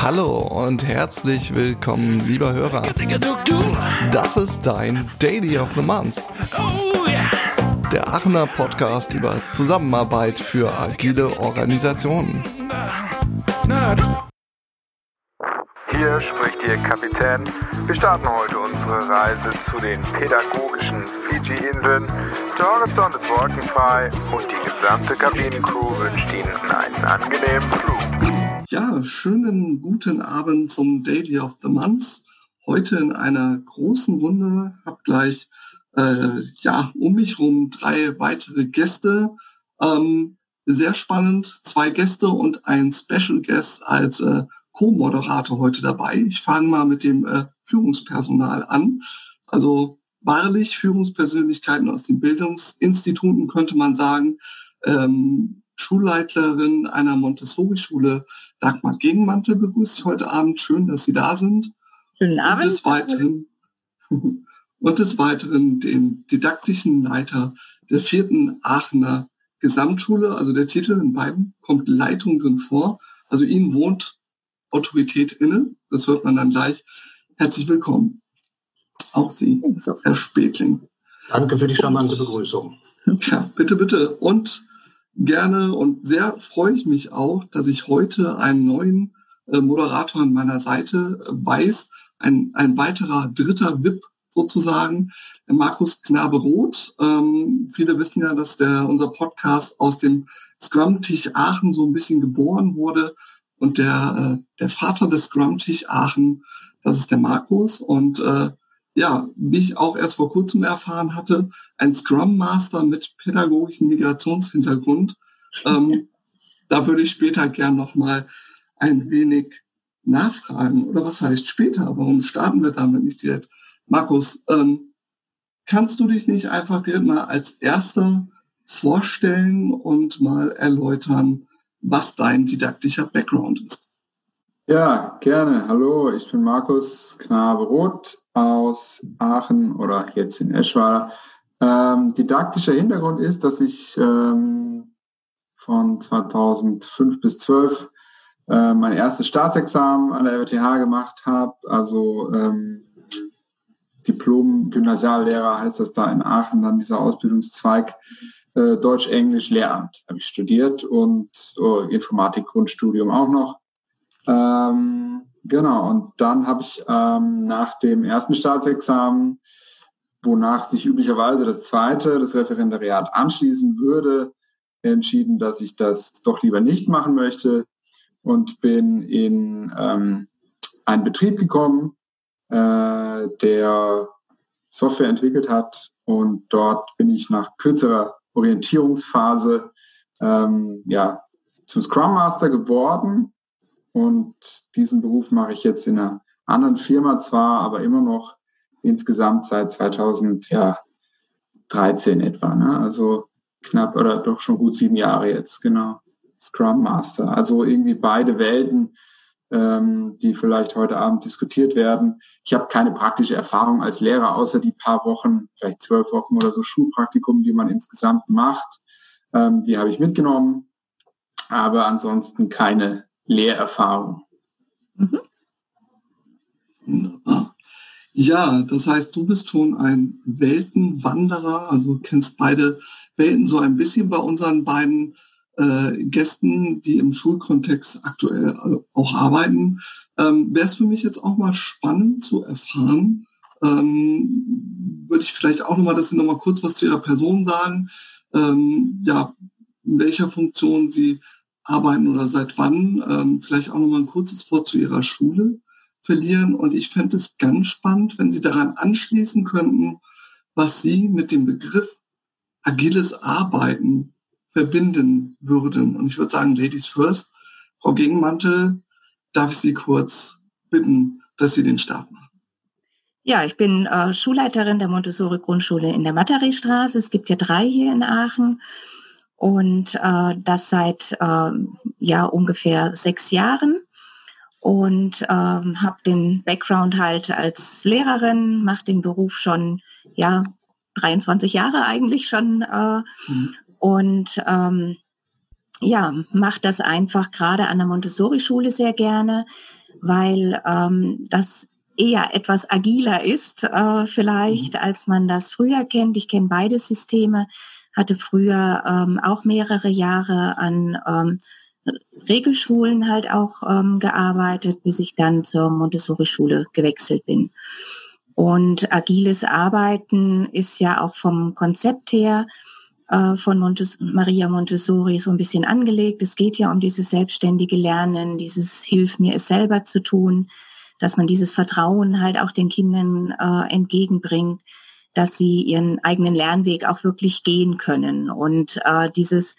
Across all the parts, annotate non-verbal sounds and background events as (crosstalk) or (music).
Hallo und herzlich willkommen, lieber Hörer. Das ist dein Daily of the Month. Der Aachener Podcast über Zusammenarbeit für agile Organisationen. Hier spricht Ihr Kapitän. Wir starten heute unsere Reise zu den pädagogischen Fiji-Inseln. Der Horizont ist wolkenfrei und die gesamte Kabinencrew wünscht Ihnen einen angenehmen Flug. Ja, schönen guten Abend zum Daily of the Month. Heute in einer großen Runde. Hab gleich äh, ja um mich rum drei weitere Gäste. Ähm, sehr spannend, zwei Gäste und ein Special Guest als äh, Co-Moderator heute dabei. Ich fange mal mit dem äh, Führungspersonal an. Also wahrlich Führungspersönlichkeiten aus den Bildungsinstituten könnte man sagen. Ähm, Schulleiterin einer Montessori-Schule, Dagmar Gegenmantel, begrüße ich heute Abend. Schön, dass Sie da sind. Schönen Abend. (laughs) Und des Weiteren, und des Weiteren den didaktischen Leiter der vierten Aachener Gesamtschule. Also der Titel in beiden kommt Leitung drin vor. Also Ihnen wohnt Autorität inne. Das hört man dann gleich. Herzlich willkommen. Auch Sie, Herr Spetling. Danke für die charmante Begrüßung. Ja, bitte, bitte. Und gerne und sehr freue ich mich auch, dass ich heute einen neuen äh, Moderator an meiner Seite äh, weiß. Ein, ein weiterer dritter VIP sozusagen, Markus Knabe-Roth. Ähm, viele wissen ja, dass der, unser Podcast aus dem Scrum-Tisch Aachen so ein bisschen geboren wurde. Und der, äh, der Vater des Scrum-Tisch Aachen, das ist der Markus. Und äh, ja, wie ich auch erst vor kurzem erfahren hatte, ein Scrum Master mit pädagogischen Migrationshintergrund. (laughs) Ähm, da würde ich später gern nochmal ein wenig nachfragen. Oder was heißt später? Warum starten wir damit nicht direkt? Markus, ähm, kannst du dich nicht einfach dir mal als erster vorstellen und mal erläutern, was dein didaktischer Background ist? Ja, gerne. Hallo, ich bin Markus Knabe-Roth aus Aachen oder jetzt in Eschweiler. Ähm, didaktischer Hintergrund ist, dass ich ähm, von 2005 bis 12 äh, mein erstes Staatsexamen an der RWTH gemacht habe, also ähm, Diplom-Gymnasiallehrer heißt das da in Aachen, dann dieser Ausbildungszweig äh, Deutsch-Englisch Lehramt habe ich studiert und oh, Informatik-Grundstudium auch noch. Ähm, genau, und dann habe ich ähm, nach dem ersten Staatsexamen, wonach sich üblicherweise das zweite, das Referendariat anschließen würde, entschieden, dass ich das doch lieber nicht machen möchte und bin in ähm, einen Betrieb gekommen, äh, der Software entwickelt hat und dort bin ich nach kürzerer Orientierungsphase ähm, ja, zum Scrum Master geworden und diesen Beruf mache ich jetzt in einer anderen Firma zwar, aber immer noch insgesamt seit 2013 etwa. Ne? Also knapp oder doch schon gut sieben Jahre jetzt, genau. Scrum Master. Also irgendwie beide Welten, ähm, die vielleicht heute Abend diskutiert werden. Ich habe keine praktische Erfahrung als Lehrer, außer die paar Wochen, vielleicht zwölf Wochen oder so Schulpraktikum, die man insgesamt macht. Ähm, die habe ich mitgenommen. Aber ansonsten keine Lehrerfahrung. Mhm. Ja, das heißt, du bist schon ein Weltenwanderer, also kennst beide Welten so ein bisschen bei unseren beiden äh, Gästen, die im Schulkontext aktuell auch arbeiten. Ähm, Wäre es für mich jetzt auch mal spannend zu erfahren, ähm, würde ich vielleicht auch nochmal, dass Sie nochmal kurz was zu Ihrer Person sagen, ähm, ja, in welcher Funktion Sie arbeiten oder seit wann. Ähm, vielleicht auch noch mal ein kurzes Wort zu Ihrer Schule verlieren. Und ich fände es ganz spannend, wenn Sie daran anschließen könnten, was Sie mit dem Begriff agiles Arbeiten verbinden würden. Und ich würde sagen, Ladies first. Frau Gegenmantel, darf ich Sie kurz bitten, dass Sie den Start machen? Ja, ich bin äh, Schulleiterin der Montessori Grundschule in der Matteriestraße. Es gibt ja drei hier in Aachen und äh, das seit äh, ja ungefähr sechs Jahren und ähm, habe den Background halt als Lehrerin, mache den Beruf schon ja 23 Jahre eigentlich schon äh, mhm. Und ähm, ja, mache das einfach gerade an der Montessori-Schule sehr gerne, weil ähm, das eher etwas agiler ist, äh, vielleicht, mhm. als man das früher kennt. Ich kenne beide Systeme, hatte früher ähm, auch mehrere Jahre an ähm, Regelschulen halt auch ähm, gearbeitet, bis ich dann zur Montessori-Schule gewechselt bin. Und agiles Arbeiten ist ja auch vom Konzept her äh, von Montes Maria Montessori so ein bisschen angelegt. Es geht ja um dieses selbstständige Lernen, dieses Hilf mir es selber zu tun, dass man dieses Vertrauen halt auch den Kindern äh, entgegenbringt, dass sie ihren eigenen Lernweg auch wirklich gehen können und äh, dieses,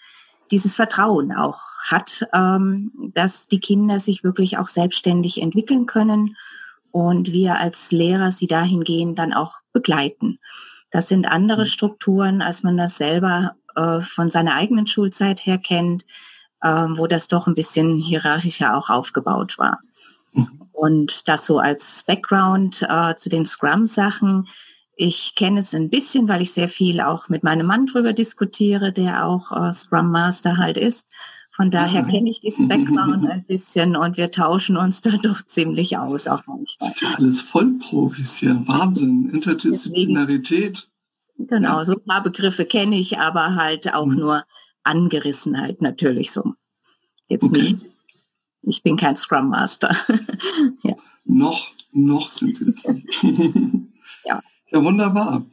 dieses Vertrauen auch hat, ähm, dass die Kinder sich wirklich auch selbstständig entwickeln können und wir als Lehrer sie dahingehend dann auch begleiten. Das sind andere mhm. Strukturen, als man das selber äh, von seiner eigenen Schulzeit her kennt, äh, wo das doch ein bisschen hierarchischer auch aufgebaut war. Mhm. Und das so als Background äh, zu den Scrum-Sachen. Ich kenne es ein bisschen, weil ich sehr viel auch mit meinem Mann drüber diskutiere, der auch äh, Scrum Master halt ist. Von daher mhm. kenne ich diesen Background ein bisschen und wir tauschen uns da (laughs) doch ziemlich aus, auch manchmal. Das ist ja alles Vollprofis hier. Wahnsinn. Interdisziplinarität. Deswegen, genau, ja. so ein paar Begriffe kenne ich, aber halt auch mhm. nur angerissen halt natürlich so. Jetzt okay. nicht. Ich bin kein Scrum Master. (laughs) ja. Noch, noch sind Sie das (laughs) ja. ja, wunderbar.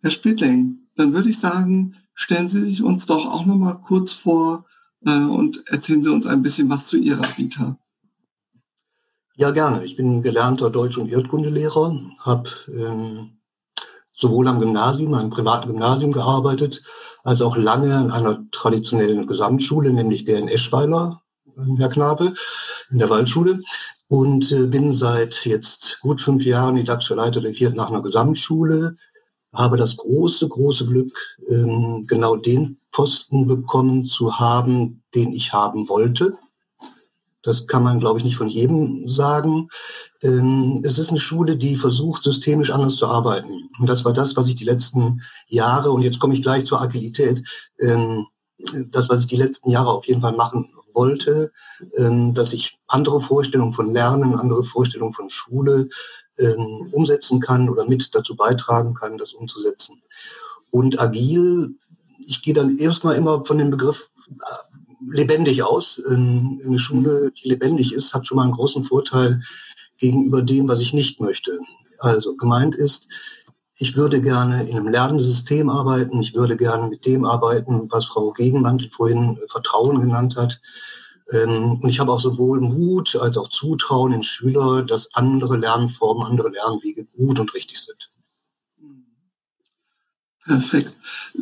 Herr Spittling, dann würde ich sagen, stellen Sie sich uns doch auch noch mal kurz vor, und erzählen Sie uns ein bisschen was zu Ihrer Vita. Ja, gerne. Ich bin gelernter Deutsch- und Erdkundelehrer, habe ähm, sowohl am Gymnasium, einem privaten Gymnasium gearbeitet, als auch lange an einer traditionellen Gesamtschule, nämlich der in Eschweiler, äh, Herr Knabe, in der Waldschule. Und äh, bin seit jetzt gut fünf Jahren didaktischer Leiter der vierten nach einer Gesamtschule, habe das große, große Glück, ähm, genau den Posten bekommen zu haben, den ich haben wollte. Das kann man, glaube ich, nicht von jedem sagen. Ähm, es ist eine Schule, die versucht, systemisch anders zu arbeiten. Und das war das, was ich die letzten Jahre, und jetzt komme ich gleich zur Agilität, ähm, das, was ich die letzten Jahre auf jeden Fall machen wollte, ähm, dass ich andere Vorstellungen von Lernen, andere Vorstellungen von Schule umsetzen kann oder mit dazu beitragen kann, das umzusetzen. Und agil ich gehe dann erstmal immer von dem Begriff äh, lebendig aus. Eine Schule, die lebendig ist, hat schon mal einen großen Vorteil gegenüber dem, was ich nicht möchte. Also gemeint ist, ich würde gerne in einem Lernsystem arbeiten. Ich würde gerne mit dem arbeiten, was Frau Gegenmantel vorhin Vertrauen genannt hat. Ähm, und ich habe auch sowohl Mut als auch Zutrauen in Schüler, dass andere Lernformen, andere Lernwege gut und richtig sind. Perfekt.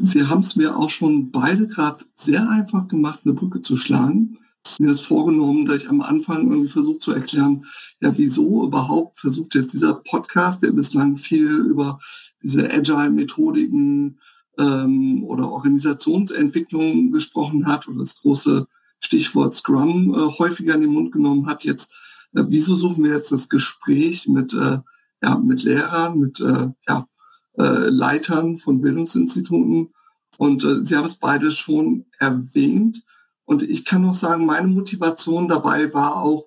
Sie haben es mir auch schon beide gerade sehr einfach gemacht, eine Brücke zu schlagen. Mir ist vorgenommen, dass ich am Anfang irgendwie versuche zu erklären, ja, wieso überhaupt versucht jetzt dieser Podcast, der bislang viel über diese Agile-Methodiken ähm, oder Organisationsentwicklung gesprochen hat oder das große Stichwort Scrum äh, häufiger in den Mund genommen hat, jetzt, äh, wieso suchen wir jetzt das Gespräch mit, äh, ja, mit Lehrern, mit äh, ja, äh, Leitern von Bildungsinstituten. Und äh, Sie haben es beide schon erwähnt. Und ich kann noch sagen, meine Motivation dabei war auch,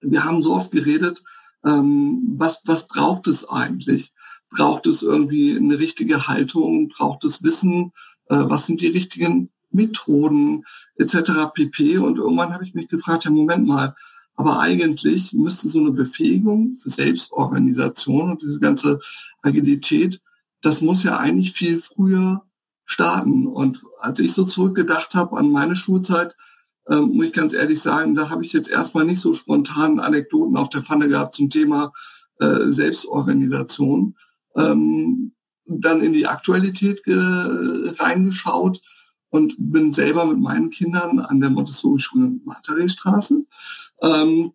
wir haben so oft geredet, ähm, was, was braucht es eigentlich? Braucht es irgendwie eine richtige Haltung? Braucht es Wissen? Äh, was sind die richtigen Methoden etc. pp. Und irgendwann habe ich mich gefragt, ja, Moment mal, aber eigentlich müsste so eine Befähigung für Selbstorganisation und diese ganze Agilität, das muss ja eigentlich viel früher starten. Und als ich so zurückgedacht habe an meine Schulzeit, ähm, muss ich ganz ehrlich sagen, da habe ich jetzt erstmal nicht so spontan Anekdoten auf der Pfanne gehabt zum Thema äh, Selbstorganisation. Ähm, dann in die Aktualität reingeschaut und bin selber mit meinen Kindern an der Montessori-Schule Materestraße ähm,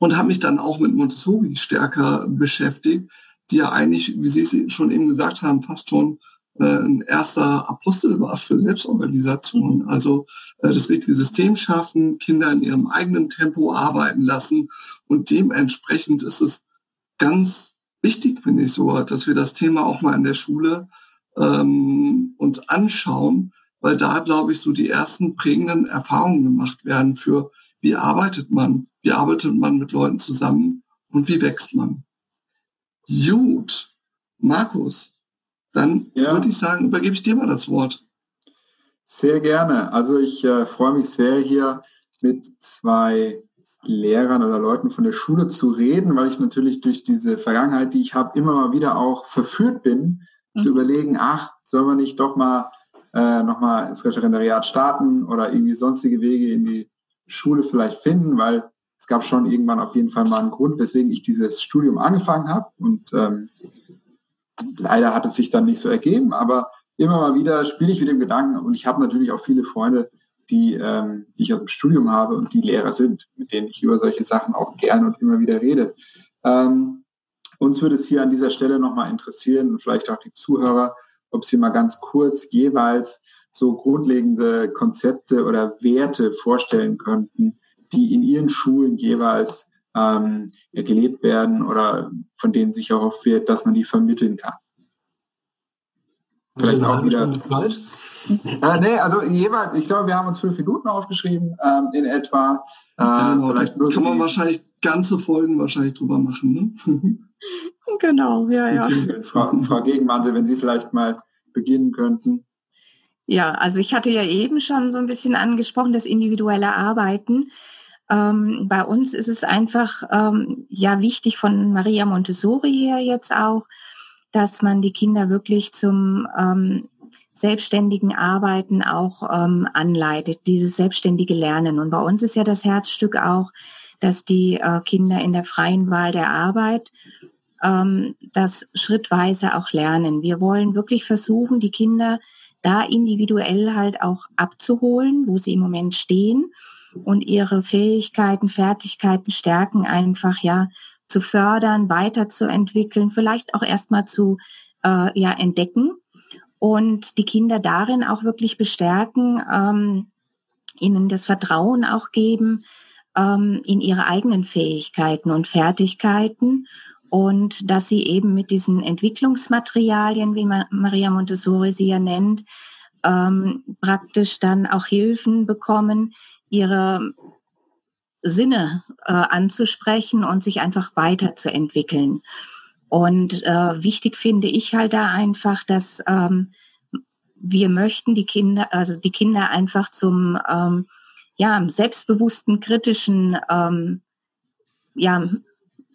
und habe mich dann auch mit Montessori stärker beschäftigt, die ja eigentlich, wie Sie es schon eben gesagt haben, fast schon äh, ein erster Apostel war für Selbstorganisation. Also äh, das richtige System schaffen, Kinder in ihrem eigenen Tempo arbeiten lassen und dementsprechend ist es ganz wichtig, finde ich so, dass wir das Thema auch mal in der Schule ähm, uns anschauen, weil da, glaube ich, so die ersten prägenden Erfahrungen gemacht werden für, wie arbeitet man, wie arbeitet man mit Leuten zusammen und wie wächst man. Gut, Markus, dann ja. würde ich sagen, übergebe ich dir mal das Wort. Sehr gerne. Also ich äh, freue mich sehr, hier mit zwei Lehrern oder Leuten von der Schule zu reden, weil ich natürlich durch diese Vergangenheit, die ich habe, immer mal wieder auch verführt bin, mhm. zu überlegen, ach, sollen wir nicht doch mal äh, nochmal ins Referendariat starten oder irgendwie sonstige Wege in die Schule vielleicht finden, weil es gab schon irgendwann auf jeden Fall mal einen Grund, weswegen ich dieses Studium angefangen habe. Und ähm, leider hat es sich dann nicht so ergeben, aber immer mal wieder spiele ich mit dem Gedanken und ich habe natürlich auch viele Freunde, die, ähm, die ich aus dem Studium habe und die Lehrer sind, mit denen ich über solche Sachen auch gern und immer wieder rede. Ähm, uns würde es hier an dieser Stelle nochmal interessieren und vielleicht auch die Zuhörer, ob Sie mal ganz kurz jeweils so grundlegende Konzepte oder Werte vorstellen könnten, die in Ihren Schulen jeweils ähm, gelebt werden oder von denen sich erhofft wird, dass man die vermitteln kann. Vielleicht auch wieder. (laughs) Äh, nee, also jeweils, ich glaube, wir haben uns fünf Minuten aufgeschrieben ähm, in etwa. Äh, genau, vielleicht kann man wahrscheinlich ganze Folgen wahrscheinlich drüber machen. Ne? (laughs) genau, ja, ja. Okay. Frau, Frau Gegenmantel, wenn Sie vielleicht mal beginnen könnten. Ja, also ich hatte ja eben schon so ein bisschen angesprochen, das individuelle Arbeiten. Ähm, bei uns ist es einfach ähm, ja wichtig von Maria Montessori her jetzt auch, dass man die Kinder wirklich zum ähm, selbstständigen Arbeiten auch ähm, anleitet, dieses selbstständige Lernen. Und bei uns ist ja das Herzstück auch, dass die äh, Kinder in der freien Wahl der Arbeit ähm, das schrittweise auch lernen. Wir wollen wirklich versuchen, die Kinder da individuell halt auch abzuholen, wo sie im Moment stehen und ihre Fähigkeiten, Fertigkeiten, Stärken einfach ja zu fördern, weiterzuentwickeln, vielleicht auch erstmal zu äh, ja, entdecken und die Kinder darin auch wirklich bestärken, ähm, ihnen das Vertrauen auch geben ähm, in ihre eigenen Fähigkeiten und Fertigkeiten und dass sie eben mit diesen Entwicklungsmaterialien, wie Maria Montessori sie ja nennt, ähm, praktisch dann auch Hilfen bekommen, ihre Sinne äh, anzusprechen und sich einfach weiterzuentwickeln. Und äh, wichtig finde ich halt da einfach, dass ähm, wir möchten die Kinder, also die Kinder einfach zum ähm, ja, selbstbewussten, kritischen ähm, ja,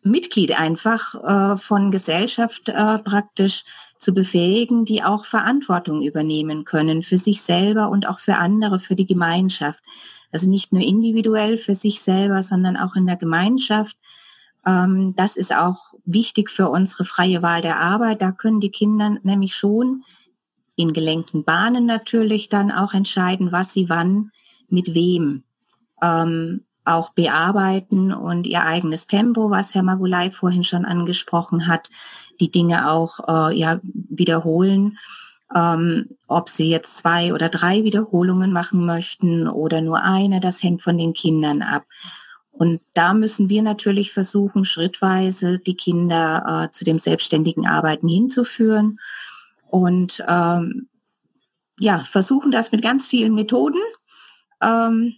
Mitglied einfach äh, von Gesellschaft äh, praktisch zu befähigen, die auch Verantwortung übernehmen können für sich selber und auch für andere, für die Gemeinschaft. Also nicht nur individuell für sich selber, sondern auch in der Gemeinschaft. Ähm, das ist auch wichtig für unsere freie Wahl der Arbeit. Da können die Kinder nämlich schon in gelenkten Bahnen natürlich dann auch entscheiden, was sie wann mit wem ähm, auch bearbeiten und ihr eigenes Tempo, was Herr Magulai vorhin schon angesprochen hat, die Dinge auch äh, ja, wiederholen. Ähm, ob sie jetzt zwei oder drei Wiederholungen machen möchten oder nur eine, das hängt von den Kindern ab. Und da müssen wir natürlich versuchen, schrittweise die Kinder äh, zu dem selbstständigen Arbeiten hinzuführen und ähm, ja, versuchen das mit ganz vielen Methoden. Ähm,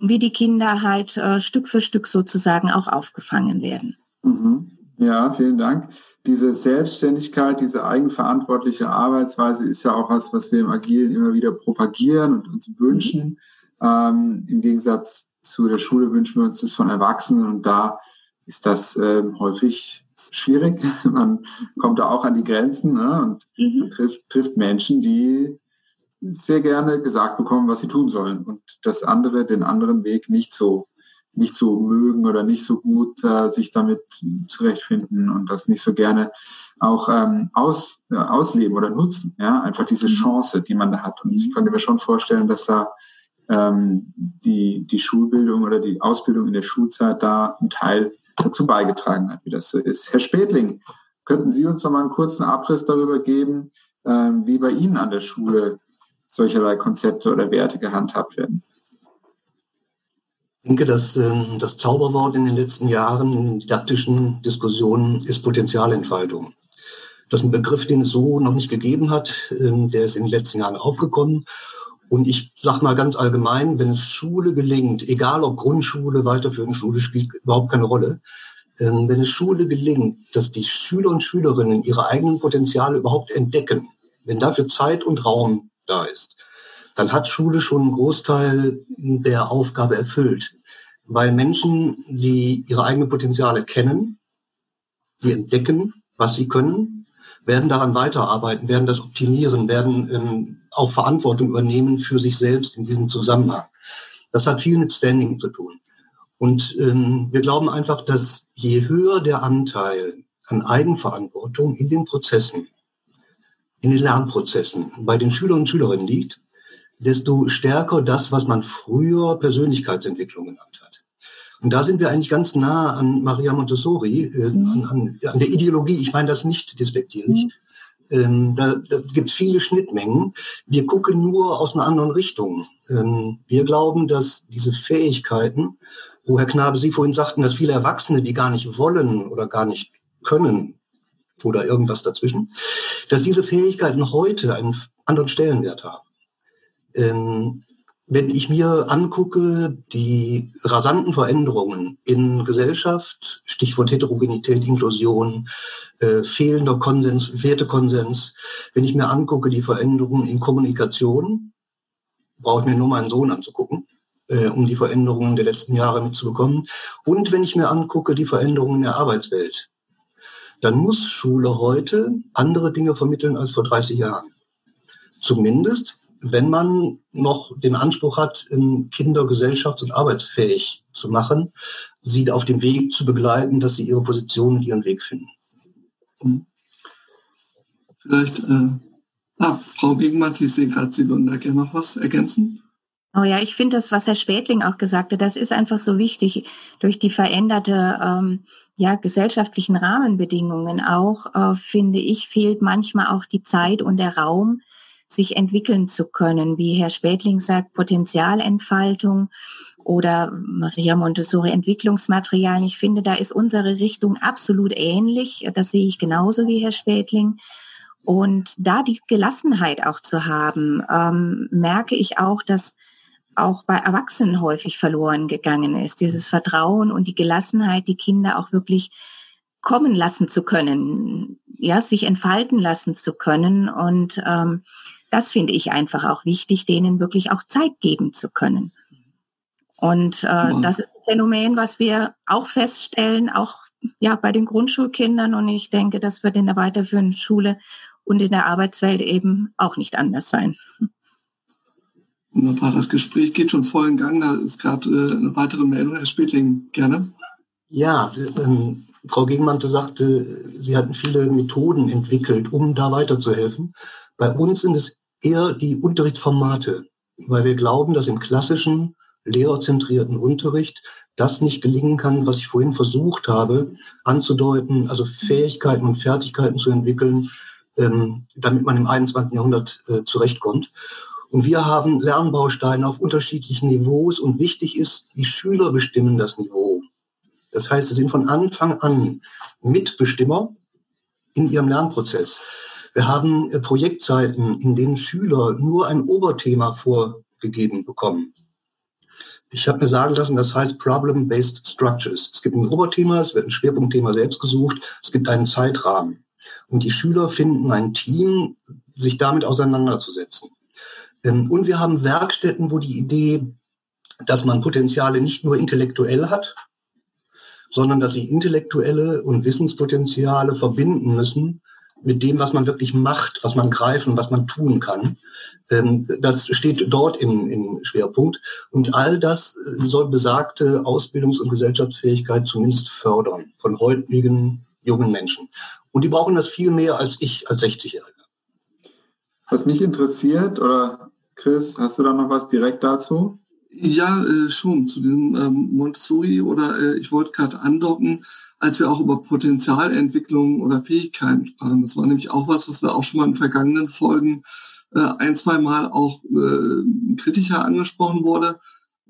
wie die Kinder halt äh, Stück für Stück sozusagen auch aufgefangen werden. Mhm. Ja, vielen Dank. Diese Selbstständigkeit, diese eigenverantwortliche Arbeitsweise ist ja auch was, was wir im Agilen immer wieder propagieren und uns wünschen. Ähm, Im Gegensatz zu der Schule wünschen wir uns das von Erwachsenen und da ist das ähm, häufig schwierig. (laughs) Man kommt da auch an die Grenzen ne, und mhm. trifft, trifft Menschen, die sehr gerne gesagt bekommen, was sie tun sollen und das andere, den anderen Weg nicht so nicht so mögen oder nicht so gut äh, sich damit zurechtfinden und das nicht so gerne auch ähm, aus, äh, ausleben oder nutzen. Ja, einfach diese mhm. Chance, die man da hat. Und ich könnte mir schon vorstellen, dass da ähm, die, die Schulbildung oder die Ausbildung in der Schulzeit da einen Teil dazu beigetragen hat, wie das so ist. Herr Spätling, könnten Sie uns noch mal einen kurzen Abriss darüber geben, ähm, wie bei Ihnen an der Schule solcherlei Konzepte oder Werte gehandhabt werden? Ich denke, dass äh, das Zauberwort in den letzten Jahren in didaktischen Diskussionen ist Potenzialentfaltung. Das ist ein Begriff, den es so noch nicht gegeben hat. Ähm, der ist in den letzten Jahren aufgekommen. Und ich sage mal ganz allgemein, wenn es Schule gelingt, egal ob Grundschule, weiterführende Schule, spielt überhaupt keine Rolle, ähm, wenn es Schule gelingt, dass die Schüler und Schülerinnen ihre eigenen Potenziale überhaupt entdecken, wenn dafür Zeit und Raum da ist, dann hat Schule schon einen Großteil der Aufgabe erfüllt. Weil Menschen, die ihre eigenen Potenziale kennen, die entdecken, was sie können, werden daran weiterarbeiten, werden das optimieren, werden ähm, auch Verantwortung übernehmen für sich selbst in diesem Zusammenhang. Das hat viel mit Standing zu tun. Und ähm, wir glauben einfach, dass je höher der Anteil an Eigenverantwortung in den Prozessen, in den Lernprozessen bei den Schülern und Schülerinnen liegt, desto stärker das, was man früher Persönlichkeitsentwicklung genannt hat. Und da sind wir eigentlich ganz nah an Maria Montessori, äh, mhm. an, an, an, der Ideologie. Ich meine das nicht despektierlich. Mhm. Ähm, da, da gibt viele Schnittmengen. Wir gucken nur aus einer anderen Richtung. Ähm, wir glauben, dass diese Fähigkeiten, wo Herr Knabe Sie vorhin sagten, dass viele Erwachsene, die gar nicht wollen oder gar nicht können oder irgendwas dazwischen, dass diese Fähigkeiten heute einen anderen Stellenwert haben. Ähm, wenn ich mir angucke, die rasanten Veränderungen in Gesellschaft, Stichwort Heterogenität, Inklusion, äh, fehlender Konsens, Wertekonsens, wenn ich mir angucke, die Veränderungen in Kommunikation, brauche ich mir nur meinen Sohn anzugucken, äh, um die Veränderungen der letzten Jahre mitzubekommen. Und wenn ich mir angucke, die Veränderungen in der Arbeitswelt, dann muss Schule heute andere Dinge vermitteln als vor 30 Jahren. Zumindest wenn man noch den Anspruch hat, Kinder gesellschafts- und arbeitsfähig zu machen, sie auf dem Weg zu begleiten, dass sie ihre Position und ihren Weg finden. Vielleicht, äh, ah, Frau Gegenmann, ich sehe gerade, Sie würden da gerne noch was ergänzen. Oh ja, ich finde das, was Herr Spätling auch gesagt hat, das ist einfach so wichtig. Durch die veränderte ähm, ja, gesellschaftlichen Rahmenbedingungen auch, äh, finde ich, fehlt manchmal auch die Zeit und der Raum, sich entwickeln zu können. Wie Herr Spätling sagt, Potenzialentfaltung oder Maria Montessori Entwicklungsmaterialien. Ich finde, da ist unsere Richtung absolut ähnlich. Das sehe ich genauso wie Herr Spätling. Und da die Gelassenheit auch zu haben, ähm, merke ich auch, dass auch bei Erwachsenen häufig verloren gegangen ist. Dieses Vertrauen und die Gelassenheit, die Kinder auch wirklich kommen lassen zu können, ja, sich entfalten lassen zu können. Und ähm, das finde ich einfach auch wichtig, denen wirklich auch Zeit geben zu können. Und äh, mhm. das ist ein Phänomen, was wir auch feststellen, auch ja bei den Grundschulkindern. Und ich denke, das wird in der weiterführenden Schule und in der Arbeitswelt eben auch nicht anders sein. Wunderbar, das Gespräch geht schon voll in Gang. Da ist gerade äh, eine weitere Meldung. Herr Spätling, gerne. Ja, ähm, Frau Gegenmannte sagte, Sie hatten viele Methoden entwickelt, um da weiterzuhelfen. Bei uns sind es eher die Unterrichtsformate, weil wir glauben, dass im klassischen lehrerzentrierten Unterricht das nicht gelingen kann, was ich vorhin versucht habe anzudeuten, also Fähigkeiten und Fertigkeiten zu entwickeln, ähm, damit man im 21. Jahrhundert äh, zurechtkommt. Und wir haben Lernbausteine auf unterschiedlichen Niveaus und wichtig ist, die Schüler bestimmen das Niveau. Das heißt, sie sind von Anfang an Mitbestimmer in ihrem Lernprozess. Wir haben äh, Projektzeiten, in denen Schüler nur ein Oberthema vorgegeben bekommen. Ich habe mir sagen lassen, das heißt Problem-Based Structures. Es gibt ein Oberthema, es wird ein Schwerpunktthema selbst gesucht, es gibt einen Zeitrahmen. Und die Schüler finden ein Team, sich damit auseinanderzusetzen. Ähm, und wir haben Werkstätten, wo die Idee, dass man Potenziale nicht nur intellektuell hat, sondern dass sie intellektuelle und Wissenspotenziale verbinden müssen mit dem, was man wirklich macht, was man greifen, was man tun kann. Ähm, das steht dort im, im Schwerpunkt. Und all das äh, soll besagte Ausbildungs- und Gesellschaftsfähigkeit zumindest fördern von heutigen jungen Menschen. Und die brauchen das viel mehr als ich als 60-Jähriger. Was mich interessiert, oder Chris, hast du da noch was direkt dazu? Ja, äh, schon zu diesem ähm, Montessori oder äh, ich wollte gerade andocken, als wir auch über Potenzialentwicklung oder Fähigkeiten sprachen. Das war nämlich auch was, was wir auch schon mal in vergangenen Folgen äh, ein, zwei Mal auch äh, kritischer angesprochen wurde,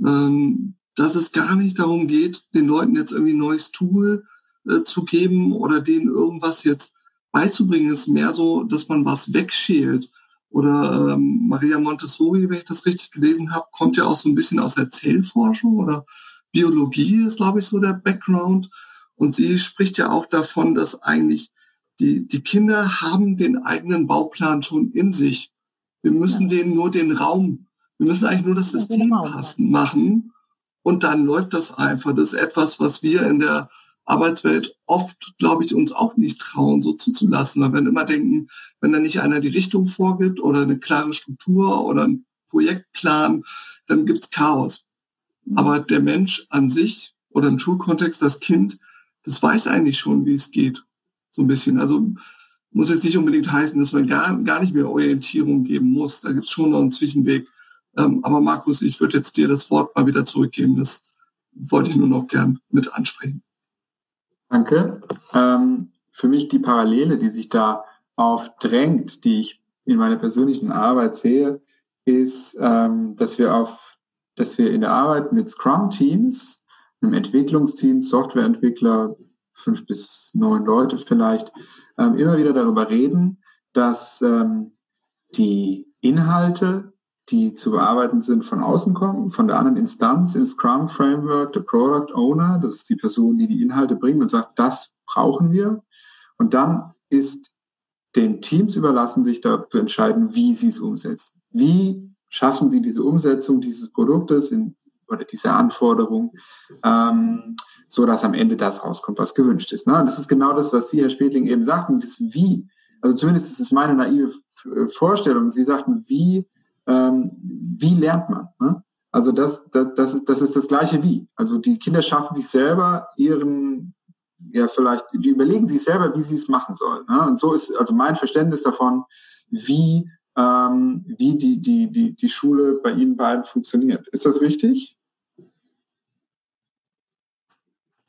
ähm, dass es gar nicht darum geht, den Leuten jetzt irgendwie ein neues Tool äh, zu geben oder denen irgendwas jetzt beizubringen ist mehr so, dass man was wegschält. Oder ähm, Maria Montessori, wenn ich das richtig gelesen habe, kommt ja auch so ein bisschen aus der Zellforschung oder Biologie ist, glaube ich, so der Background. Und sie spricht ja auch davon, dass eigentlich die, die Kinder haben den eigenen Bauplan schon in sich. Wir müssen ja. denen nur den Raum, wir müssen eigentlich nur das System passen machen und dann läuft das einfach. Das ist etwas, was wir in der Arbeitswelt oft, glaube ich, uns auch nicht trauen, so zuzulassen, weil wir immer denken, wenn da nicht einer die Richtung vorgibt oder eine klare Struktur oder ein Projektplan, dann gibt's Chaos. Mhm. Aber der Mensch an sich oder im Schulkontext, das Kind, das weiß eigentlich schon, wie es geht. So ein bisschen. Also muss jetzt nicht unbedingt heißen, dass man gar, gar nicht mehr Orientierung geben muss. Da gibt es schon noch einen Zwischenweg. Ähm, aber Markus, ich würde jetzt dir das Wort mal wieder zurückgeben. Das wollte ich nur noch gern mit ansprechen. Danke. Ähm, für mich die Parallele, die sich da aufdrängt, die ich in meiner persönlichen Arbeit sehe, ist, ähm, dass wir auf, dass wir in der Arbeit mit Scrum-Teams, einem Entwicklungsteam, Softwareentwickler, fünf bis neun Leute vielleicht, ähm, immer wieder darüber reden, dass ähm, die Inhalte, die zu bearbeiten sind, von außen kommen, von der anderen Instanz im Scrum Framework, der Product Owner, das ist die Person, die die Inhalte bringt und sagt, das brauchen wir. Und dann ist den Teams überlassen, sich da zu entscheiden, wie sie es umsetzen. Wie schaffen sie diese Umsetzung dieses Produktes in, oder dieser Anforderung? Ähm, so dass am Ende das rauskommt, was gewünscht ist. Ne? Das ist genau das, was Sie, Herr Spätling, eben sagten, das Wie. Also zumindest ist es meine naive Vorstellung. Sie sagten, wie, wie lernt man? Ne? Also das, das, das, ist, das ist das gleiche Wie. Also die Kinder schaffen sich selber ihren, ja vielleicht, die überlegen sich selber, wie sie es machen sollen. Ne? Und so ist also mein Verständnis davon, wie, ähm, wie die, die, die, die Schule bei Ihnen beiden funktioniert. Ist das richtig?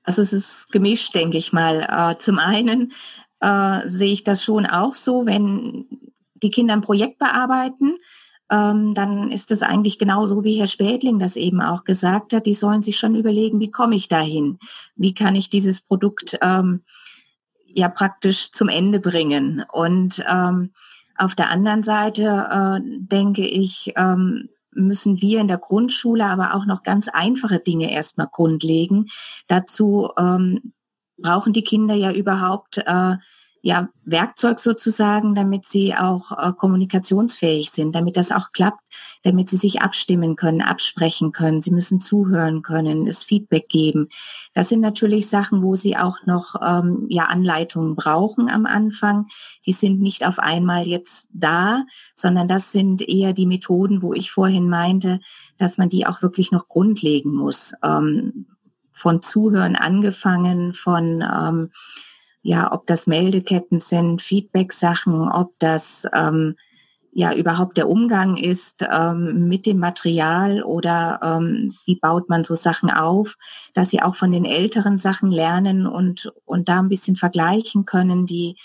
Also es ist gemischt, denke ich mal. Äh, zum einen äh, sehe ich das schon auch so, wenn die Kinder ein Projekt bearbeiten, ähm, dann ist es eigentlich genauso, wie Herr Spätling das eben auch gesagt hat. Die sollen sich schon überlegen, wie komme ich dahin? Wie kann ich dieses Produkt ähm, ja praktisch zum Ende bringen? Und ähm, auf der anderen Seite äh, denke ich, ähm, müssen wir in der Grundschule aber auch noch ganz einfache Dinge erstmal grundlegen. Dazu ähm, brauchen die Kinder ja überhaupt äh, ja, Werkzeug sozusagen, damit sie auch äh, kommunikationsfähig sind, damit das auch klappt, damit sie sich abstimmen können, absprechen können. Sie müssen zuhören können, es Feedback geben. Das sind natürlich Sachen, wo sie auch noch ähm, ja Anleitungen brauchen am Anfang. Die sind nicht auf einmal jetzt da, sondern das sind eher die Methoden, wo ich vorhin meinte, dass man die auch wirklich noch grundlegen muss. Ähm, von Zuhören angefangen, von ähm, ja, ob das Meldeketten sind, Feedback-Sachen, ob das ähm, ja überhaupt der Umgang ist ähm, mit dem Material oder ähm, wie baut man so Sachen auf, dass sie auch von den älteren Sachen lernen und, und da ein bisschen vergleichen können, die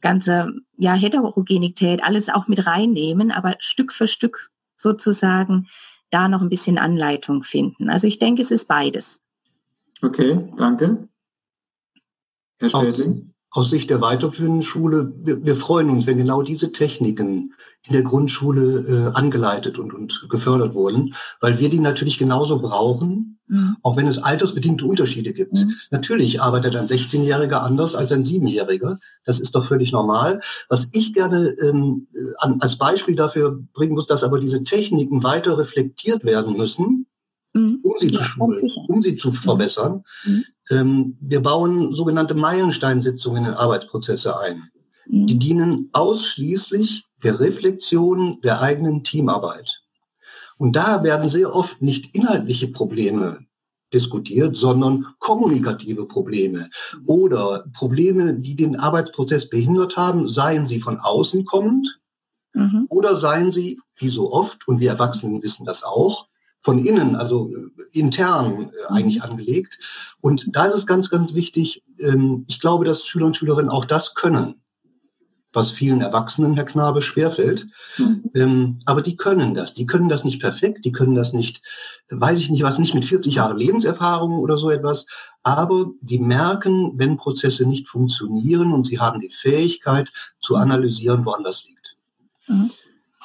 ganze ja, Heterogenität, alles auch mit reinnehmen, aber Stück für Stück sozusagen da noch ein bisschen Anleitung finden. Also ich denke, es ist beides. Okay, danke. Herr Späting? Aus, Sicht der weiterführenden Schule, wir, wir, freuen uns, wenn genau diese Techniken in der Grundschule äh, angeleitet und, und gefördert wurden, weil wir die natürlich genauso brauchen, mhm. auch wenn es altersbedingte Unterschiede gibt. Mhm. Natürlich arbeitet ein 16-Jähriger anders als ein 7-Jähriger. Das ist doch völlig normal. Was ich gerne ähm, an, als Beispiel dafür bringen muss, dass aber diese Techniken weiter reflektiert werden müssen, mhm. um sie ja, zu schulen, um sie zu verbessern. Mhm. Ähm, wir bauen sogenannte Meilensteinsitzungen in Arbeitsprozesse ein. Mhm. Die dienen ausschließlich der Reflexion der eigenen Teamarbeit. Und da werden sehr oft nicht inhaltliche Probleme diskutiert, sondern kommunikative Probleme oder Probleme, die den Arbeitsprozess behindert haben, seien sie von außen kommend mhm. oder seien sie, wie so oft, und wir Erwachsenen wissen das auch, von innen, also äh, intern äh, eigentlich angelegt. Und da ist es ganz, ganz wichtig, ähm, ich glaube, dass Schüler und Schülerinnen auch das können. was vielen Erwachsenen, Herr Knabe, schwerfällt. Mhm. Ähm, aber die können das. Die können das nicht perfekt, die können das nicht, weiß ich nicht was, nicht mit 40 Jahren Lebenserfahrung oder so etwas. Aber die merken, wenn Prozesse nicht funktionieren und sie haben die Fähigkeit zu analysieren, woran das liegt. Mhm.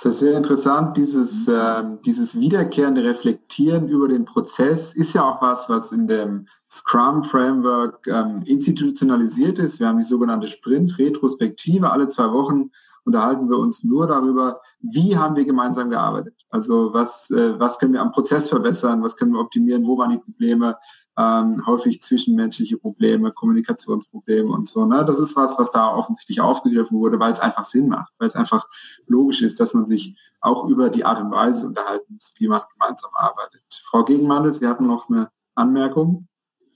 Das ist sehr interessant, dieses, äh, dieses wiederkehrende Reflektieren über den Prozess ist ja auch was, was in dem Scrum-Framework ähm, institutionalisiert ist. Wir haben die sogenannte Sprint-Retrospektive. Alle zwei Wochen unterhalten wir uns nur darüber, wie haben wir gemeinsam gearbeitet. Also was, äh, was können wir am Prozess verbessern, was können wir optimieren, wo waren die Probleme, ähm, häufig zwischenmenschliche Probleme, Kommunikationsprobleme und so. Ne? Das ist was, was da offensichtlich aufgegriffen wurde, weil es einfach Sinn macht, weil es einfach logisch ist, dass man sich auch über die Art und Weise unterhalten muss, wie man gemeinsam arbeitet. Frau Gegenmandel, Sie hatten noch eine Anmerkung?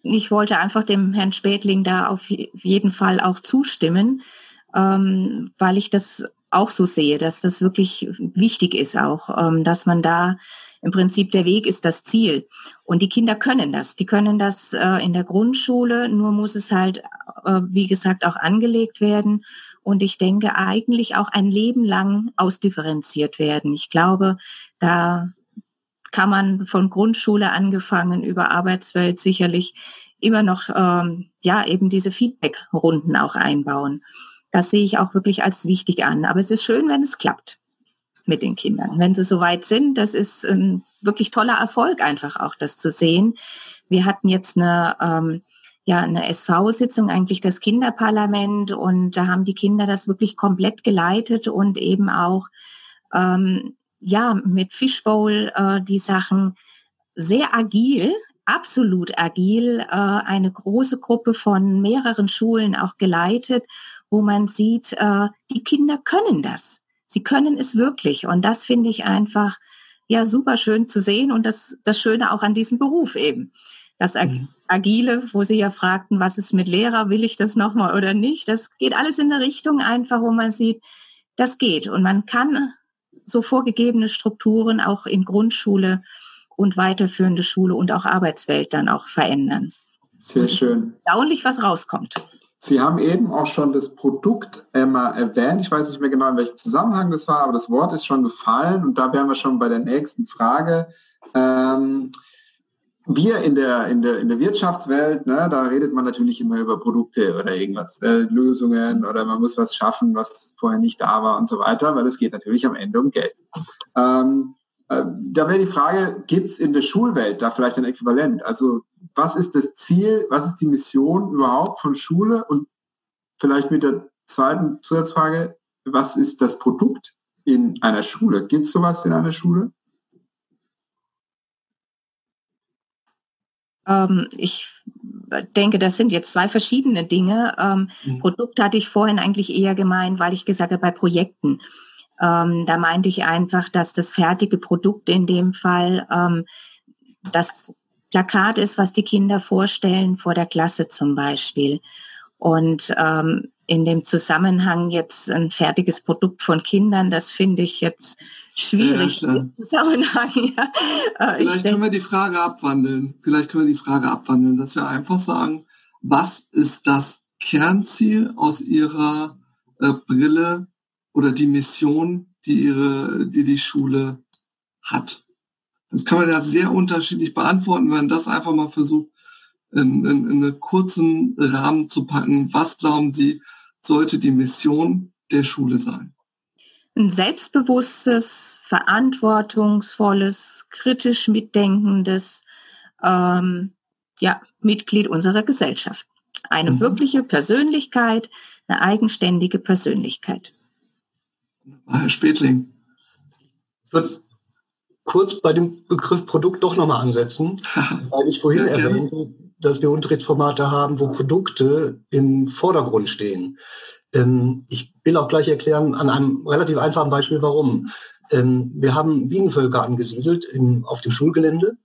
Ich wollte einfach dem Herrn Spätling da auf jeden Fall auch zustimmen, ähm, weil ich das auch so sehe, dass das wirklich wichtig ist auch, ähm, dass man da im Prinzip der Weg ist das Ziel. Und die Kinder können das. Die können das äh, in der Grundschule, nur muss es halt, äh, wie gesagt, auch angelegt werden. Und ich denke eigentlich auch ein Leben lang ausdifferenziert werden. Ich glaube, da kann man von Grundschule angefangen über Arbeitswelt sicherlich immer noch, ähm, ja, eben diese Feedback-Runden auch einbauen. Das sehe ich auch wirklich als wichtig an. Aber es ist schön, wenn es klappt mit den Kindern. Wenn sie soweit sind, das ist ein wirklich toller Erfolg einfach auch, das zu sehen. Wir hatten jetzt eine, ähm, ja, eine SV-Sitzung, eigentlich das Kinderparlament, und da haben die Kinder das wirklich komplett geleitet und eben auch, ähm, ja, mit Fishbowl äh, die Sachen sehr agil, absolut agil, äh, eine große Gruppe von mehreren Schulen auch geleitet, wo man sieht, äh, die Kinder können das. Sie können es wirklich. Und das finde ich einfach ja super schön zu sehen und das, das Schöne auch an diesem Beruf eben. Das mhm. Agile, wo Sie ja fragten, was ist mit Lehrer, will ich das nochmal oder nicht? Das geht alles in eine Richtung einfach, wo man sieht, das geht. Und man kann so vorgegebene Strukturen auch in Grundschule und weiterführende Schule und auch Arbeitswelt dann auch verändern. Sehr schön. Erstaunlich, was rauskommt. Sie haben eben auch schon das Produkt Emma erwähnt. Ich weiß nicht mehr genau, in welchem Zusammenhang das war, aber das Wort ist schon gefallen und da wären wir schon bei der nächsten Frage. Ähm, wir in der, in der, in der Wirtschaftswelt, ne, da redet man natürlich immer über Produkte oder irgendwas, äh, Lösungen oder man muss was schaffen, was vorher nicht da war und so weiter, weil es geht natürlich am Ende um Geld. Ähm, äh, da wäre die Frage, gibt es in der Schulwelt da vielleicht ein Äquivalent? Also was ist das Ziel, was ist die Mission überhaupt von Schule und vielleicht mit der zweiten Zusatzfrage, was ist das Produkt in einer Schule? Gibt es sowas in einer Schule? Ähm, ich denke, das sind jetzt zwei verschiedene Dinge. Ähm, mhm. Produkt hatte ich vorhin eigentlich eher gemeint, weil ich gesagt habe, bei Projekten. Ähm, da meinte ich einfach, dass das fertige Produkt in dem Fall ähm, das Plakat ist, was die Kinder vorstellen vor der Klasse zum Beispiel. Und ähm, in dem Zusammenhang jetzt ein fertiges Produkt von Kindern, das finde ich jetzt schwierig ja, im Zusammenhang. (laughs) Ja. Äh, Vielleicht können wir die Frage abwandeln. Vielleicht können wir die Frage abwandeln, dass wir einfach sagen, was ist das Kernziel aus Ihrer äh, Brille oder die Mission, die ihre, die die Schule hat? Das kann man ja sehr unterschiedlich beantworten, wenn man das einfach mal versucht, in, in, in einen kurzen Rahmen zu packen. Was glauben Sie, sollte die Mission der Schule sein? Ein selbstbewusstes, verantwortungsvolles, kritisch mitdenkendes ähm, ja, Mitglied unserer Gesellschaft. Eine mhm. wirkliche Persönlichkeit, eine eigenständige Persönlichkeit. Herr Spätling. Ich würde kurz bei dem Begriff Produkt doch nochmal ansetzen, (laughs) weil ich vorhin ja, erwähnte, dass wir Unterrichtsformate haben, wo Produkte im Vordergrund stehen. Ähm, ich will auch gleich erklären an einem relativ einfachen Beispiel, warum. Ähm, wir haben Bienenvölker angesiedelt im, auf dem Schulgelände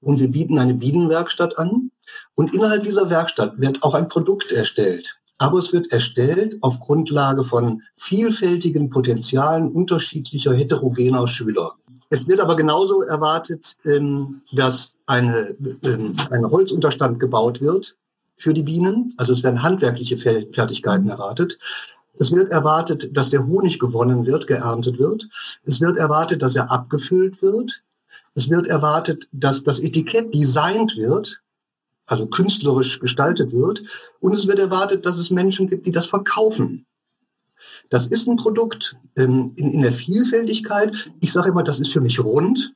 und wir bieten eine Bienenwerkstatt an. Und innerhalb dieser Werkstatt wird auch ein Produkt erstellt aber es wird erstellt auf Grundlage von vielfältigen Potenzialen unterschiedlicher heterogener Schüler. Es wird aber genauso erwartet, ähm, dass eine, ähm, ein Holzunterstand gebaut wird für die Bienen. Also es werden handwerkliche Fertigkeiten erwartet. Es wird erwartet, dass der Honig gewonnen wird, geerntet wird. Es wird erwartet, dass er abgefüllt wird. Es wird erwartet, dass das Etikett designt wird, also künstlerisch gestaltet wird. Und es wird erwartet, dass es Menschen gibt, die das verkaufen. Das ist ein Produkt ähm, in, in der Vielfältigkeit. Ich sage immer, das ist für mich rund.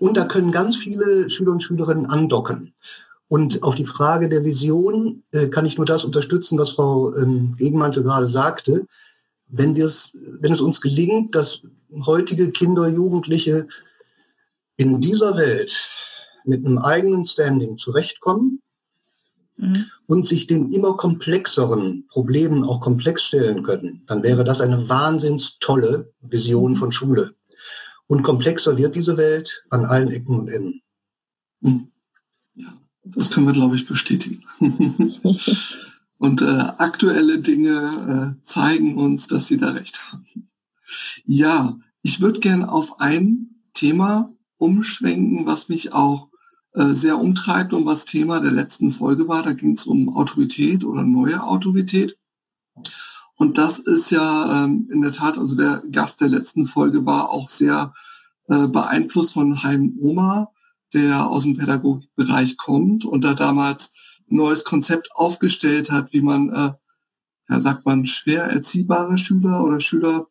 Und da können ganz viele Schüler und Schülerinnen andocken. Und auf die Frage der Vision äh, kann ich nur das unterstützen, was Frau ähm, Gegenmantel gerade sagte. Wenn, wenn es uns gelingt, dass heutige Kinder, Jugendliche in dieser Welt mit einem eigenen Standing zurechtkommen mhm. und sich den immer komplexeren Problemen auch komplex stellen können, dann wäre das eine wahnsinns tolle Vision von Schule. Und komplexer wird diese Welt an allen Ecken und Enden. Mhm. Ja, das können wir, glaube ich, bestätigen. (laughs) und äh, aktuelle Dinge äh, zeigen uns, dass Sie da recht haben. Ja, ich würde gerne auf ein Thema umschwenken, was mich auch sehr umtreibt und was Thema der letzten Folge war. Da ging es um Autorität oder neue Autorität. Und das ist ja ähm, in der Tat, also der Gast der letzten Folge war auch sehr äh, beeinflusst von Heim Oma, der aus dem Pädagogikbereich kommt und da damals ein neues Konzept aufgestellt hat, wie man, äh, ja, sagt man, schwer erziehbare Schüler oder Schüler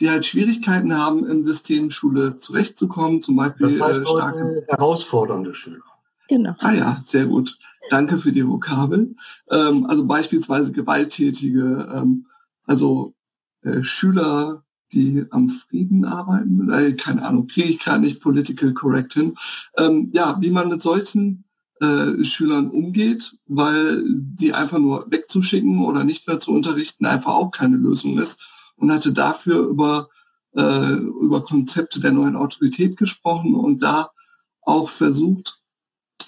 die halt Schwierigkeiten haben, im System Schule zurechtzukommen, zum Beispiel das heißt, äh, starke herausfordernde Schüler. Genau. Ah ja, sehr gut. Danke für die Vokabel. Ähm, also beispielsweise gewalttätige, ähm, also äh, Schüler, die am Frieden arbeiten, äh, keine Ahnung, kriege ich gerade nicht political correct hin. Ähm, ja, wie man mit solchen äh, Schülern umgeht, weil die einfach nur wegzuschicken oder nicht mehr zu unterrichten einfach auch keine Lösung ist und hatte dafür über, äh, über Konzepte der neuen Autorität gesprochen und da auch versucht,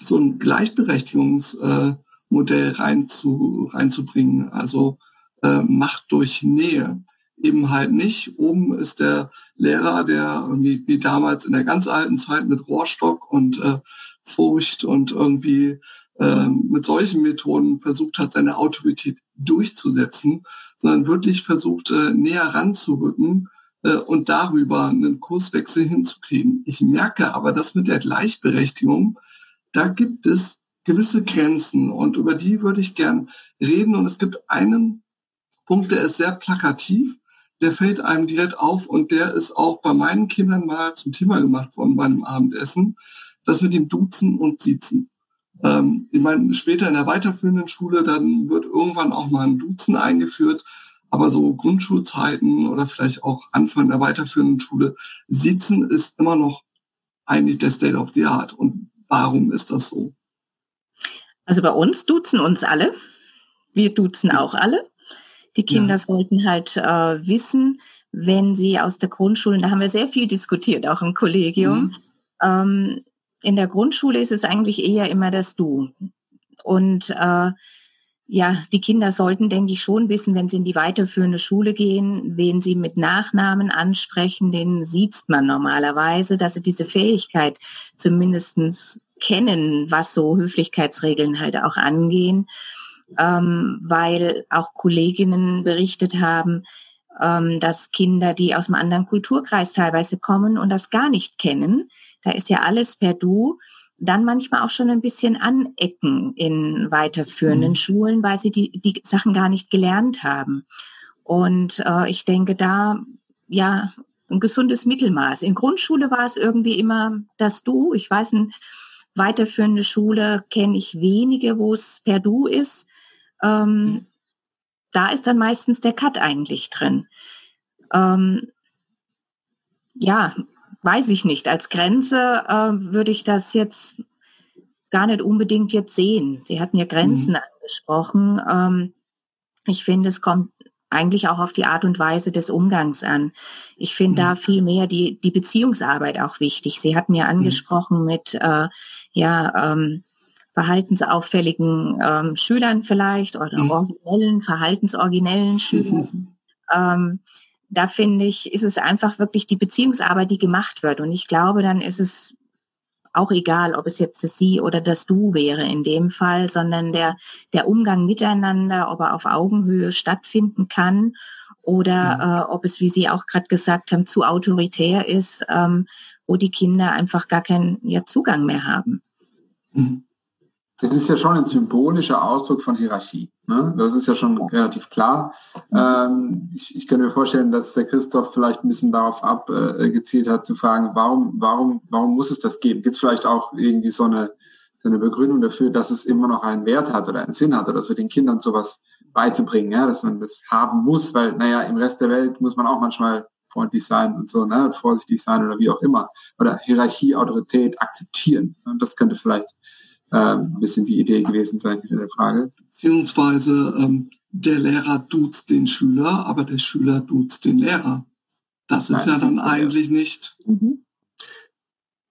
so ein Gleichberechtigungsmodell äh, reinzu, reinzubringen. Also äh, Macht durch Nähe. Eben halt nicht. Oben ist der Lehrer, der irgendwie wie damals in der ganz alten Zeit mit Rohrstock und äh, Furcht und irgendwie mit solchen Methoden versucht hat, seine Autorität durchzusetzen, sondern wirklich versucht, äh, näher ranzurücken äh, und darüber einen Kurswechsel hinzukriegen. Ich merke aber, dass mit der Gleichberechtigung, da gibt es gewisse Grenzen und über die würde ich gern reden. Und es gibt einen Punkt, der ist sehr plakativ, der fällt einem direkt auf und der ist auch bei meinen Kindern mal zum Thema gemacht worden bei einem Abendessen, das mit dem Duzen und Siezen. Ähm, ich meine, später in der weiterführenden Schule, dann wird irgendwann auch mal ein Duzen eingeführt. Aber so Grundschulzeiten oder vielleicht auch Anfang der weiterführenden Schule, Sitzen ist immer noch eigentlich der State of the Art. Und warum ist das so? Also bei uns duzen uns alle. Wir duzen auch alle. Die Kinder ja. sollten halt äh, wissen, wenn sie aus der Grundschule, da haben wir sehr viel diskutiert, auch im Kollegium, mhm. ähm, in der Grundschule ist es eigentlich eher immer das Du. Und äh, ja, die Kinder sollten, denke ich, schon wissen, wenn sie in die weiterführende Schule gehen, wen sie mit Nachnamen ansprechen, den sieht man normalerweise, dass sie diese Fähigkeit zumindestens kennen, was so Höflichkeitsregeln halt auch angehen, ähm, weil auch Kolleginnen berichtet haben, ähm, dass Kinder, die aus einem anderen Kulturkreis teilweise kommen und das gar nicht kennen, da ist ja alles per Du, dann manchmal auch schon ein bisschen anecken in weiterführenden mhm. Schulen, weil sie die, die Sachen gar nicht gelernt haben. Und äh, ich denke da, ja, ein gesundes Mittelmaß. In Grundschule war es irgendwie immer das Du. Ich weiß, eine weiterführende Schule kenne ich wenige, wo es per Du ist. Ähm, mhm. Da ist dann meistens der Cut eigentlich drin. Ähm, ja, weiß ich nicht. Als Grenze äh, würde ich das jetzt gar nicht unbedingt jetzt sehen. Sie hatten ja Grenzen mhm. angesprochen. Ähm, ich finde, es kommt eigentlich auch auf die Art und Weise des Umgangs an. Ich finde mhm. da viel mehr die, die Beziehungsarbeit auch wichtig. Sie hatten ja mhm. angesprochen mhm. mit äh, ja, ähm, verhaltensauffälligen ähm, Schülern vielleicht oder mhm. originellen, verhaltensoriginellen Schülern. Mhm. Ähm, da finde ich, ist es einfach wirklich die Beziehungsarbeit, die gemacht wird. Und ich glaube, dann ist es auch egal, ob es jetzt das Sie oder das Du wäre in dem Fall, sondern der, der Umgang miteinander, ob er auf Augenhöhe stattfinden kann oder mhm. äh, ob es, wie Sie auch gerade gesagt haben, zu autoritär ist, ähm, wo die Kinder einfach gar keinen ja, Zugang mehr haben. Mhm. Das ist ja schon ein symbolischer Ausdruck von Hierarchie. Ne? Das ist ja schon relativ klar. Ähm, ich, ich kann mir vorstellen, dass der Christoph vielleicht ein bisschen darauf abgezielt äh, hat, zu fragen, warum, warum, warum muss es das geben? Gibt es vielleicht auch irgendwie so eine, so eine Begründung dafür, dass es immer noch einen Wert hat oder einen Sinn hat oder so den Kindern sowas beizubringen, ja, dass man das haben muss, weil, naja, im Rest der Welt muss man auch manchmal freundlich sein und so, ne, vorsichtig sein oder wie auch immer. Oder Hierarchie, Autorität akzeptieren. Und das könnte vielleicht ein bisschen die Idee gewesen sein in der Frage. Beziehungsweise ähm, der Lehrer duzt den Schüler, aber der Schüler duzt den Lehrer. Das ist Nein, ja dann eigentlich nicht. Mhm.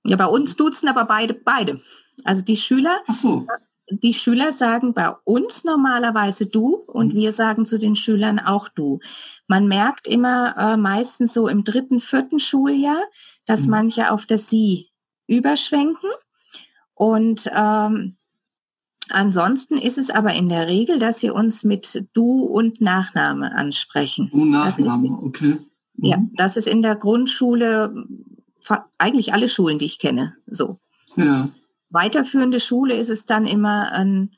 Ja, bei uns duzen aber beide, beide. Also die Schüler, Ach so. die Schüler sagen bei uns normalerweise du und mhm. wir sagen zu den Schülern auch du. Man merkt immer äh, meistens so im dritten, vierten Schuljahr, dass mhm. manche auf das Sie überschwenken. Und ähm, ansonsten ist es aber in der Regel, dass sie uns mit Du und Nachname ansprechen. Du Nachname, okay. Mhm. Ja, das ist in der Grundschule eigentlich alle Schulen, die ich kenne, so. Ja weiterführende Schule ist es dann immer ein,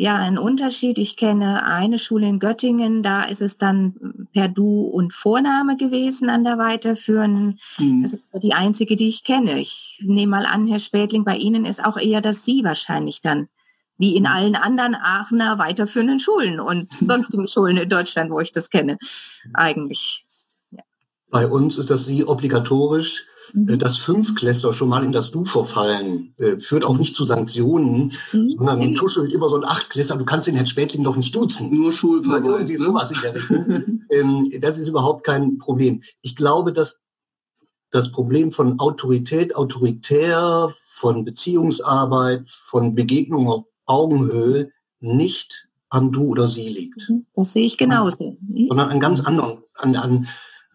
ja, ein Unterschied. Ich kenne eine Schule in Göttingen, da ist es dann per Du und Vorname gewesen an der weiterführenden. Mhm. Das ist die einzige, die ich kenne. Ich nehme mal an, Herr Spätling, bei Ihnen ist auch eher das Sie wahrscheinlich dann, wie in allen anderen Aachener weiterführenden Schulen und sonstigen Schulen in Deutschland, wo ich das kenne, eigentlich. Ja. Bei uns ist das Sie obligatorisch. Äh, mhm. dass Fünfklässler schon mal in das Du verfallen, äh, führt auch nicht zu Sanktionen, mhm. sondern man tuschelt immer so ein Achtklässler, du kannst den Herrn Spätling doch nicht duzen. Nur Schulverweis. Irgendwie ne? sowas in der Richtung. (laughs) ähm, das ist überhaupt kein Problem. Ich glaube, dass das Problem von Autorität, autoritär, von Beziehungsarbeit, von Begegnung auf Augenhöhe nicht am Du oder Sie liegt. Mhm. Das sehe ich genauso. Sondern an ganz anderen, an, an,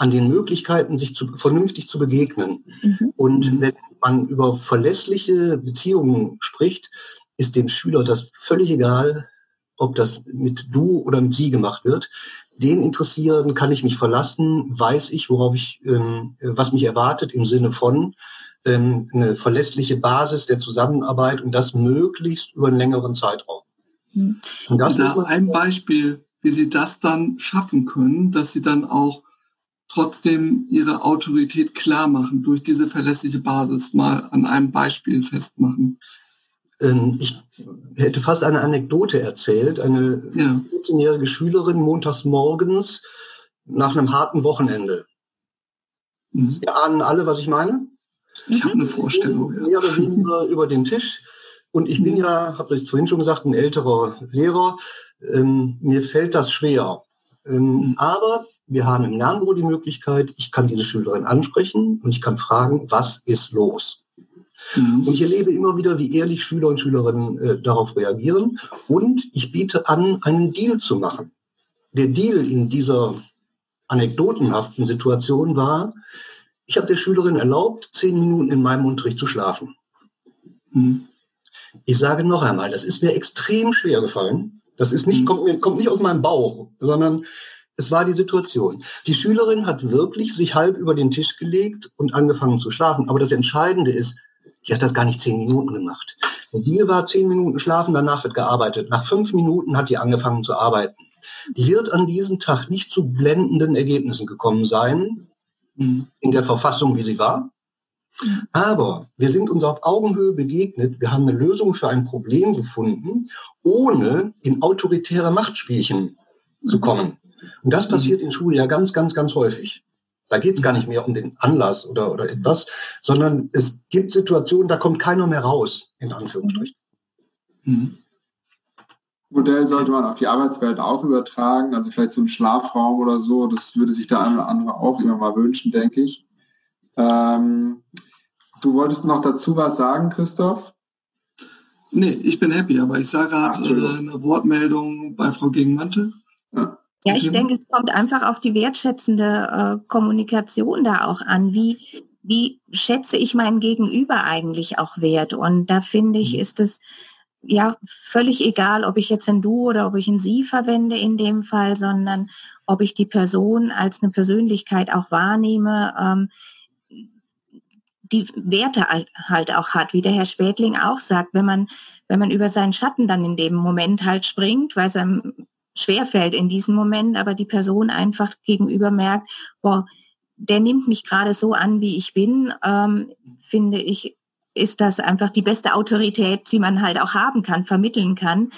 an den Möglichkeiten, sich zu, vernünftig zu begegnen. Mhm. Und wenn man über verlässliche Beziehungen spricht, ist dem Schüler das völlig egal, ob das mit du oder mit sie gemacht wird. Den interessieren, kann ich mich verlassen, weiß ich, worauf ich, ähm, was mich erwartet im Sinne von ähm, eine verlässliche Basis der Zusammenarbeit und das möglichst über einen längeren Zeitraum. Mhm. Und das da ein Beispiel, wie Sie das dann schaffen können, dass Sie dann auch trotzdem ihre Autorität klar machen, durch diese verlässliche Basis mal an einem Beispiel festmachen? Ähm, ich hätte fast eine Anekdote erzählt. Eine ja. 14-jährige Schülerin montags morgens nach einem harten Wochenende. Mhm. Sie ahnen alle, was ich meine? Ich habe eine Vorstellung. Mehr oder weniger über den Tisch. Und ich bin mhm. ja, habe ich vorhin schon gesagt, ein älterer Lehrer. Ähm, mir fällt das schwer. Ähm, mhm. aber wir haben im Lernbüro die Möglichkeit, ich kann diese Schülerin ansprechen und ich kann fragen, was ist los? Mhm. Und ich erlebe immer wieder, wie ehrlich Schüler und Schülerinnen äh, darauf reagieren. Und ich biete an, einen Deal zu machen. Der Deal in dieser anekdotenhaften Situation war, ich habe der Schülerin erlaubt, zehn Minuten in meinem Unterricht zu schlafen. Mhm. Ich sage noch einmal, das ist mir extrem schwer gefallen. Das ist nicht, mhm. kommt, kommt nicht aus meinem Bauch, sondern es war die Situation. Die Schülerin hat wirklich sich halb über den Tisch gelegt und angefangen zu schlafen. Aber das Entscheidende ist, die hat das gar nicht zehn Minuten gemacht. Und die war zehn Minuten schlafen, danach wird gearbeitet. Nach fünf Minuten hat die angefangen zu arbeiten. Die wird an diesem Tag nicht zu blendenden Ergebnissen gekommen sein, in der Verfassung, wie sie war. Aber wir sind uns auf Augenhöhe begegnet. Wir haben eine Lösung für ein Problem gefunden, ohne in autoritäre Machtspielchen zu kommen. Und das passiert in Schule ja ganz, ganz, ganz häufig. Da geht es gar nicht mehr um den Anlass oder, oder etwas, sondern es gibt Situationen, da kommt keiner mehr raus, in Anführungsstrichen. Mhm. Modell sollte man auf die Arbeitswelt auch übertragen, also vielleicht so ein Schlafraum oder so, das würde sich der eine oder andere auch immer mal wünschen, denke ich. Ähm, du wolltest noch dazu was sagen, Christoph? Nee, ich bin happy, aber ich sage gerade äh, eine Wortmeldung bei Frau Gegenmantel. Ja. Ja, ich denke, es kommt einfach auf die wertschätzende äh, Kommunikation da auch an. Wie, wie schätze ich mein Gegenüber eigentlich auch wert? Und da finde ich, mhm. ist es ja völlig egal, ob ich jetzt ein Du oder ob ich ein Sie verwende in dem Fall, sondern ob ich die Person als eine Persönlichkeit auch wahrnehme, ähm, die Werte halt auch hat, wie der Herr Spätling auch sagt, wenn man, wenn man über seinen Schatten dann in dem Moment halt springt, weil es einem schwerfällt in diesem Moment, aber die Person einfach gegenüber merkt, boah, der nimmt mich gerade so an, wie ich bin, ähm, finde ich, ist das einfach die beste Autorität, die man halt auch haben kann, vermitteln kann.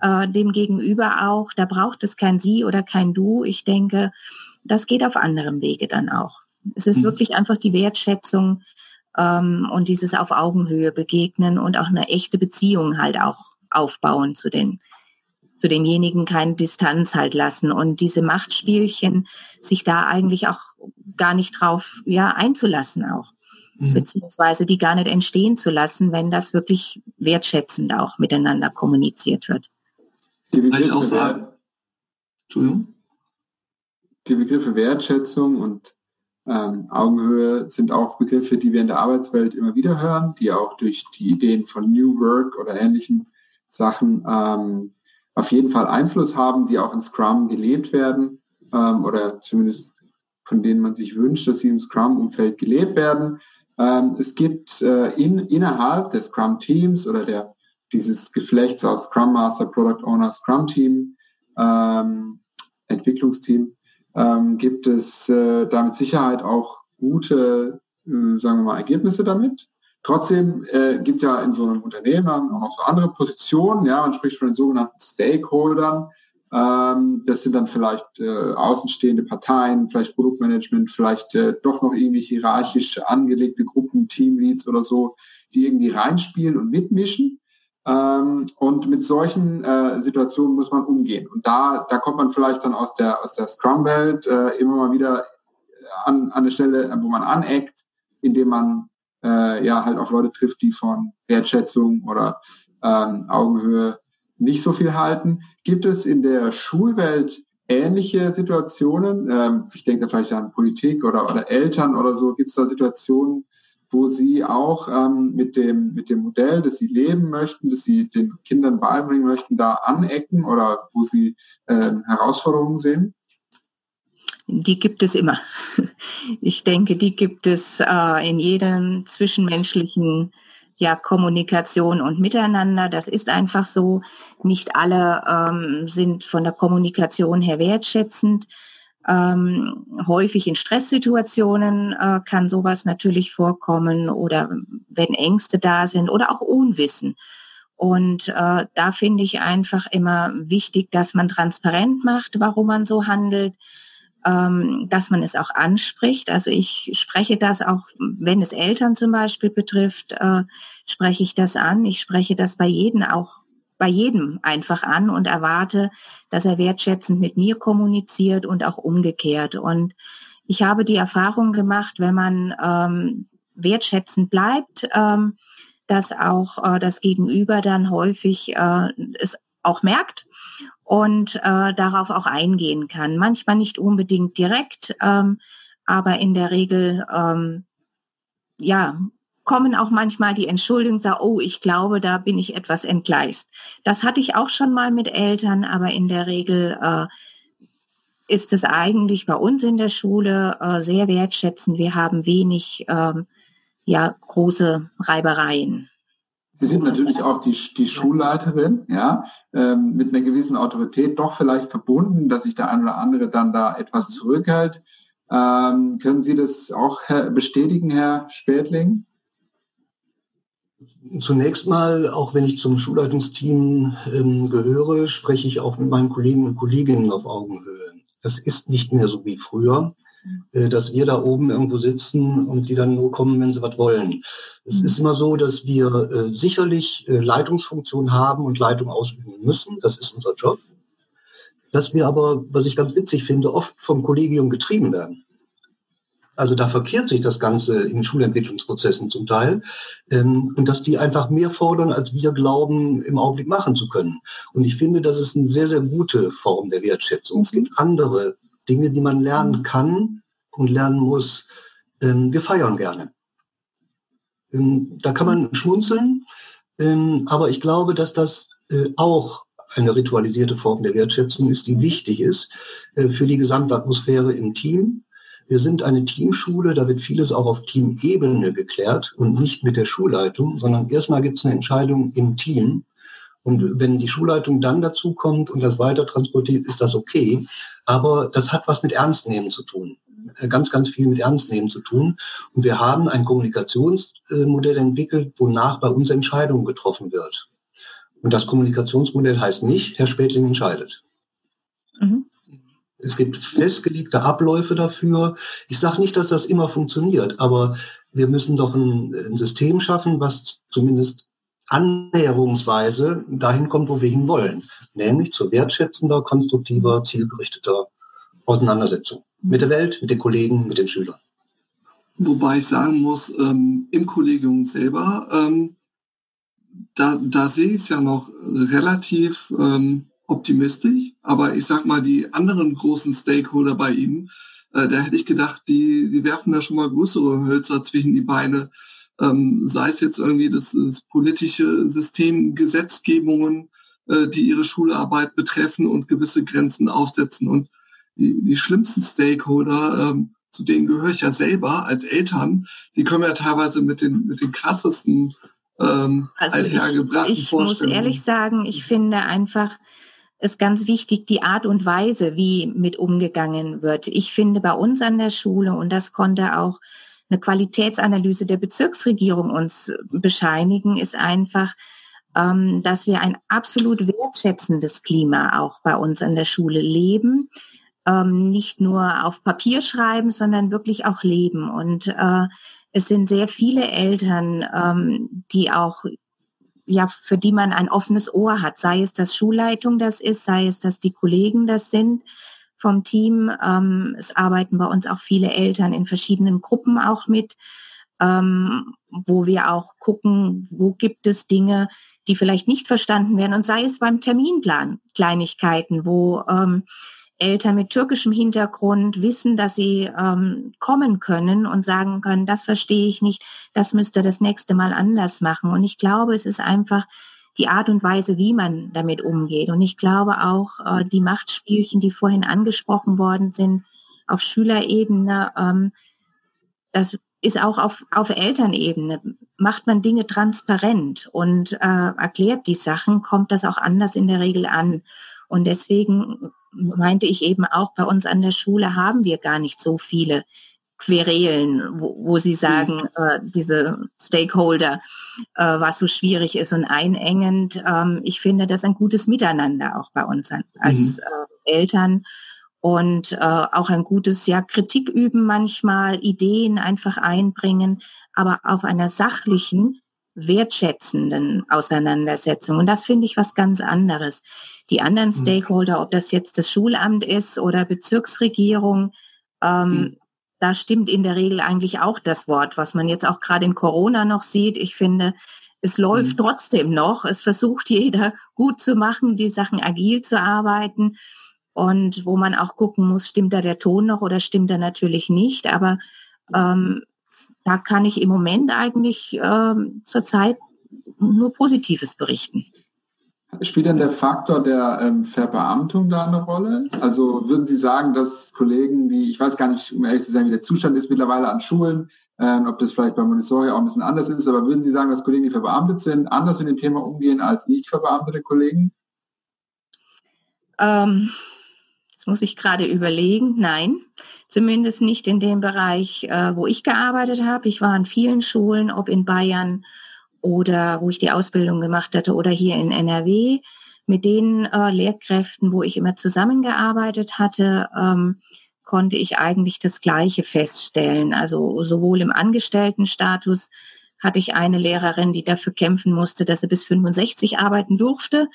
Äh, dem Gegenüber auch, da braucht es kein Sie oder kein Du. Ich denke, das geht auf anderem Wege dann auch. Es ist mhm. wirklich einfach die Wertschätzung ähm, und dieses auf Augenhöhe begegnen und auch eine echte Beziehung halt auch aufbauen zu den zu denjenigen keine Distanz halt lassen und diese Machtspielchen sich da eigentlich auch gar nicht drauf ja einzulassen auch mhm. beziehungsweise die gar nicht entstehen zu lassen, wenn das wirklich wertschätzend auch miteinander kommuniziert wird. Die Begriffe, auch sagen, Entschuldigung? die Begriffe Wertschätzung und ähm, Augenhöhe sind auch Begriffe, die wir in der Arbeitswelt immer wieder hören, die auch durch die Ideen von New Work oder ähnlichen Sachen ähm, auf jeden Fall Einfluss haben, die auch in Scrum gelebt werden ähm, oder zumindest von denen man sich wünscht, dass sie im Scrum-Umfeld gelebt werden. Ähm, es gibt äh, in, innerhalb des Scrum-Teams oder der, dieses Geflechts aus Scrum Master, Product Owner, Scrum-Team, ähm, Entwicklungsteam, ähm, gibt es äh, da mit Sicherheit auch gute, äh, sagen wir mal, Ergebnisse damit. Trotzdem äh, gibt ja in so einem Unternehmen auch noch so andere Positionen, ja, man spricht von den sogenannten Stakeholdern. Ähm, das sind dann vielleicht äh, außenstehende Parteien, vielleicht Produktmanagement, vielleicht äh, doch noch irgendwie hierarchisch angelegte Gruppen, Teamleads oder so, die irgendwie reinspielen und mitmischen. Ähm, und mit solchen äh, Situationen muss man umgehen. Und da, da kommt man vielleicht dann aus der, aus der Scrum-Welt äh, immer mal wieder an, an eine Stelle, wo man aneckt, indem man äh, ja halt auf Leute trifft, die von Wertschätzung oder ähm, Augenhöhe nicht so viel halten. Gibt es in der Schulwelt ähnliche Situationen? Ähm, ich denke vielleicht an Politik oder, oder Eltern oder so. Gibt es da Situationen, wo Sie auch ähm, mit, dem, mit dem Modell, das Sie leben möchten, das Sie den Kindern beibringen möchten, da anecken oder wo Sie ähm, Herausforderungen sehen? Die gibt es immer. Ich denke, die gibt es äh, in jedem zwischenmenschlichen ja, Kommunikation und Miteinander. Das ist einfach so. Nicht alle ähm, sind von der Kommunikation her wertschätzend. Ähm, häufig in Stresssituationen äh, kann sowas natürlich vorkommen oder wenn Ängste da sind oder auch Unwissen. Und äh, da finde ich einfach immer wichtig, dass man transparent macht, warum man so handelt ähm, dass man es auch anspricht. Also ich spreche das auch, wenn es Eltern zum Beispiel betrifft, äh, spreche ich das an. Ich spreche das bei jedem auch bei jedem einfach an und erwarte, dass er wertschätzend mit mir kommuniziert und auch umgekehrt. Und ich habe die Erfahrung gemacht, wenn man ähm, wertschätzend bleibt, ähm, dass auch äh, das Gegenüber dann häufig äh, es auch merkt und äh, darauf auch eingehen kann. Manchmal nicht unbedingt direkt, ähm, aber in der Regel ähm, ja kommen auch manchmal die Entschuldigungen, sagen, oh, ich glaube, da bin ich etwas entgleist. Das hatte ich auch schon mal mit Eltern, aber in der Regel äh, ist es eigentlich bei uns in der Schule äh, sehr wertschätzend. Wir haben wenig ähm, ja, große Reibereien. Sie sind natürlich auch die, die Schulleiterin, ja, ähm, mit einer gewissen Autorität doch vielleicht verbunden, dass sich der ein oder andere dann da etwas zurückhält. Ähm, können Sie das auch bestätigen, Herr Spätling? Zunächst mal, auch wenn ich zum Schulleitungsteam ähm, gehöre, spreche ich auch mit meinen Kollegen und Kolleginnen auf Augenhöhe. Das ist nicht mehr so wie früher. Äh, dass wir da oben irgendwo sitzen und die dann nur kommen, wenn sie was wollen. Es mhm. ist immer so, dass wir äh, sicherlich äh, Leitungsfunktion haben und Leitung ausüben müssen. Das ist unser Job. Dass wir aber, was ich ganz witzig finde, oft vom Kollegium getrieben werden. Also da verkehrt sich das Ganze in Schulentwicklungsprozessen zum Teil. Ähm, und dass die einfach mehr fordern, als wir glauben, im Augenblick machen zu können. Und ich finde, das ist eine sehr, sehr gute Form der Wertschätzung. Es gibt andere Dinge, die man lernen mhm. kann und lernen muss. Ähm, wir feiern gerne. Ähm, da kann man schmunzeln, Ähm, aber ich glaube, dass das äh, auch eine ritualisierte Form der Wertschätzung ist, die wichtig ist äh, für die Gesamtatmosphäre im Team. Wir sind eine Teamschule, da wird vieles auch auf Teamebene geklärt und nicht mit der Schulleitung, sondern erstmal gibt es eine Entscheidung im Team. Und wenn die Schulleitung dann dazu kommt und das weiter transportiert, ist das okay. Aber das hat was mit Ernstnehmen zu tun. Äh, ganz, ganz viel mit Ernstnehmen zu tun. Und wir haben ein Kommunikationsmodell entwickelt, wonach bei uns Entscheidungen getroffen wird. Und das Kommunikationsmodell heißt nicht, Herr Spätling entscheidet. Mhm. Es gibt festgelegte Abläufe dafür. Ich sage nicht, dass das immer funktioniert, aber wir müssen doch ein, ein System schaffen, was zumindest annäherungsweise dahin kommt, wo wir hin wollen, nämlich zu wertschätzender, konstruktiver, zielgerichteter Auseinandersetzung mit der Welt, mit den Kollegen, mit den Schülern. Wobei ich sagen muss, ähm, im Kollegium selber ähm, da, da sehe ich es ja noch relativ ähm, optimistisch, aber ich sag mal, die anderen großen Stakeholder bei Ihnen, äh, da hätte ich gedacht, die, die werfen da schon mal größere Hölzer zwischen die Beine, ähm, sei es jetzt irgendwie das, das politische System, Gesetzgebungen, äh, die ihre Schularbeit betreffen und gewisse Grenzen aufsetzen. Und die, die schlimmsten Stakeholder, ähm, zu denen gehöre ich ja selber als Eltern, die kommen ja teilweise mit den, mit den krassesten ähm, also althergebrachten ich, ich muss ehrlich sagen, ich finde einfach, ist ganz wichtig die Art und Weise, wie mit umgegangen wird. Ich finde bei uns an der Schule, und das konnte auch eine Qualitätsanalyse der Bezirksregierung uns bescheinigen, ist einfach, ähm, dass wir ein absolut wertschätzendes Klima auch bei uns an der Schule leben. Ähm, nicht nur auf Papier schreiben, sondern wirklich auch leben. Und äh, es sind sehr viele Eltern, ähm, die auch ja, für die man ein offenes Ohr hat, sei es, dass Schulleitung das ist, sei es, dass die Kollegen das sind vom Team. Ähm, es arbeiten bei uns auch viele Eltern in verschiedenen Gruppen auch mit, ähm, wo wir auch gucken, wo gibt es Dinge, die vielleicht nicht verstanden werden und sei es beim Terminplan Kleinigkeiten, wo ähm, Eltern mit türkischem Hintergrund wissen, dass sie ähm, kommen können und sagen können, das verstehe ich nicht, das müsste das nächste Mal anders machen. Und ich glaube, es ist einfach die Art und Weise, wie man damit umgeht. Und ich glaube auch, äh, die Machtspielchen, die vorhin angesprochen worden sind, auf Schülerebene, ähm, das ist auch auf, auf Elternebene. Macht man Dinge transparent und äh, erklärt die Sachen, kommt das auch anders in der Regel an. Und deswegen meinte ich eben auch, bei uns an der Schule haben wir gar nicht so viele Querelen, wo, wo sie sagen, mhm. äh, diese Stakeholder, äh, was so schwierig ist und einengend. Ähm, ich finde das ein gutes Miteinander auch bei uns an, als mhm. äh, Eltern und äh, auch ein gutes ja Kritik üben manchmal, Ideen einfach einbringen, aber auf einer sachlichen, wertschätzenden Auseinandersetzung. Und das finde ich was ganz anderes. Die anderen mhm. Stakeholder, ob das jetzt das Schulamt ist oder Bezirksregierung, ähm, mhm. Da stimmt in der Regel eigentlich auch das Wort, was man jetzt auch gerade in Corona noch sieht. Ich finde, es läuft mhm. trotzdem noch. Es versucht (laughs) jeder gut zu machen, die Sachen agil zu arbeiten. Und wo man auch gucken muss, stimmt da der Ton noch oder stimmt er natürlich nicht. Aber ähm, da kann ich im Moment eigentlich ähm, zurzeit nur Positives berichten. Spielt denn der Faktor der ähm, Verbeamtung da eine Rolle? Also würden Sie sagen, dass Kollegen, die, ich weiß gar nicht, um ehrlich zu sein, wie der Zustand ist mittlerweile an Schulen, äh, ob das vielleicht bei Montessori auch ein bisschen anders ist, aber würden Sie sagen, dass Kollegen, die verbeamtet sind, anders mit dem Thema umgehen als nicht verbeamtete Kollegen? Ähm, das muss ich gerade überlegen. Nein, zumindest nicht in dem Bereich, äh, wo ich gearbeitet habe. Ich war an vielen Schulen, ob in Bayern, oder wo ich die Ausbildung gemacht hatte oder hier in NRW mit den äh, Lehrkräften, wo ich immer zusammengearbeitet hatte, ähm, konnte ich eigentlich das Gleiche feststellen. Also sowohl im Angestelltenstatus hatte ich eine Lehrerin, die dafür kämpfen musste, dass sie bis 65 arbeiten durfte.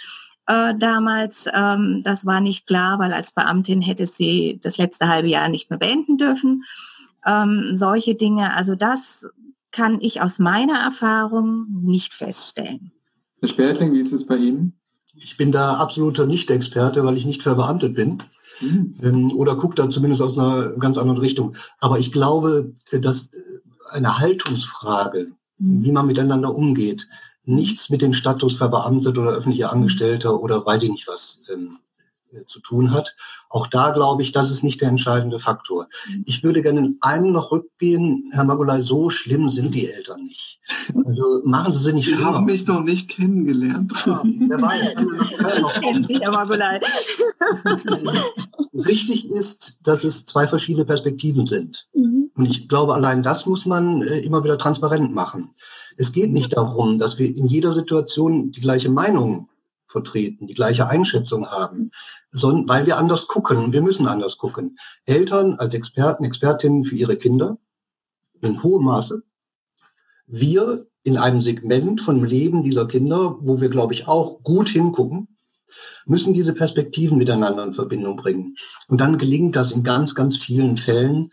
Äh, damals, ähm, das war nicht klar, weil als Beamtin hätte sie das letzte halbe Jahr nicht mehr beenden dürfen. Ähm, solche Dinge, also das kann ich aus meiner Erfahrung nicht feststellen. Herr Spertling, wie ist es bei Ihnen? Ich bin da absoluter Nicht-Experte, weil ich nicht verbeamtet bin. Mhm. Oder gucke da zumindest aus einer ganz anderen Richtung. Aber ich glaube, dass eine Haltungsfrage, mhm. wie man miteinander umgeht, nichts mit dem Status verbeamtet oder öffentlicher Angestellter oder weiß ich nicht was ähm, äh, zu tun hat. Auch da glaube ich, das ist nicht der entscheidende Faktor. Mhm. Ich würde gerne in einen noch rückgehen, Herr Magulai, so schlimm sind die Eltern nicht. Also machen Sie sie nicht Sie haben mich noch nicht kennengelernt. Ja, wer weiß, kann noch (laughs) Herr Magulai. Richtig (laughs) ist, dass es zwei verschiedene Perspektiven sind. Mhm. Und ich glaube, allein das muss man äh, immer wieder transparent machen. Es geht nicht darum, dass wir in jeder Situation die gleiche Meinung vertreten, die gleiche Einschätzung haben, sondern weil wir anders gucken. Wir müssen anders gucken. Eltern als Experten, Expertinnen für ihre Kinder in hohem Maße. Wir in einem Segment von Leben dieser Kinder, wo wir, glaube ich, auch gut hingucken, müssen diese Perspektiven miteinander in Verbindung bringen. Und dann gelingt das in ganz, ganz vielen Fällen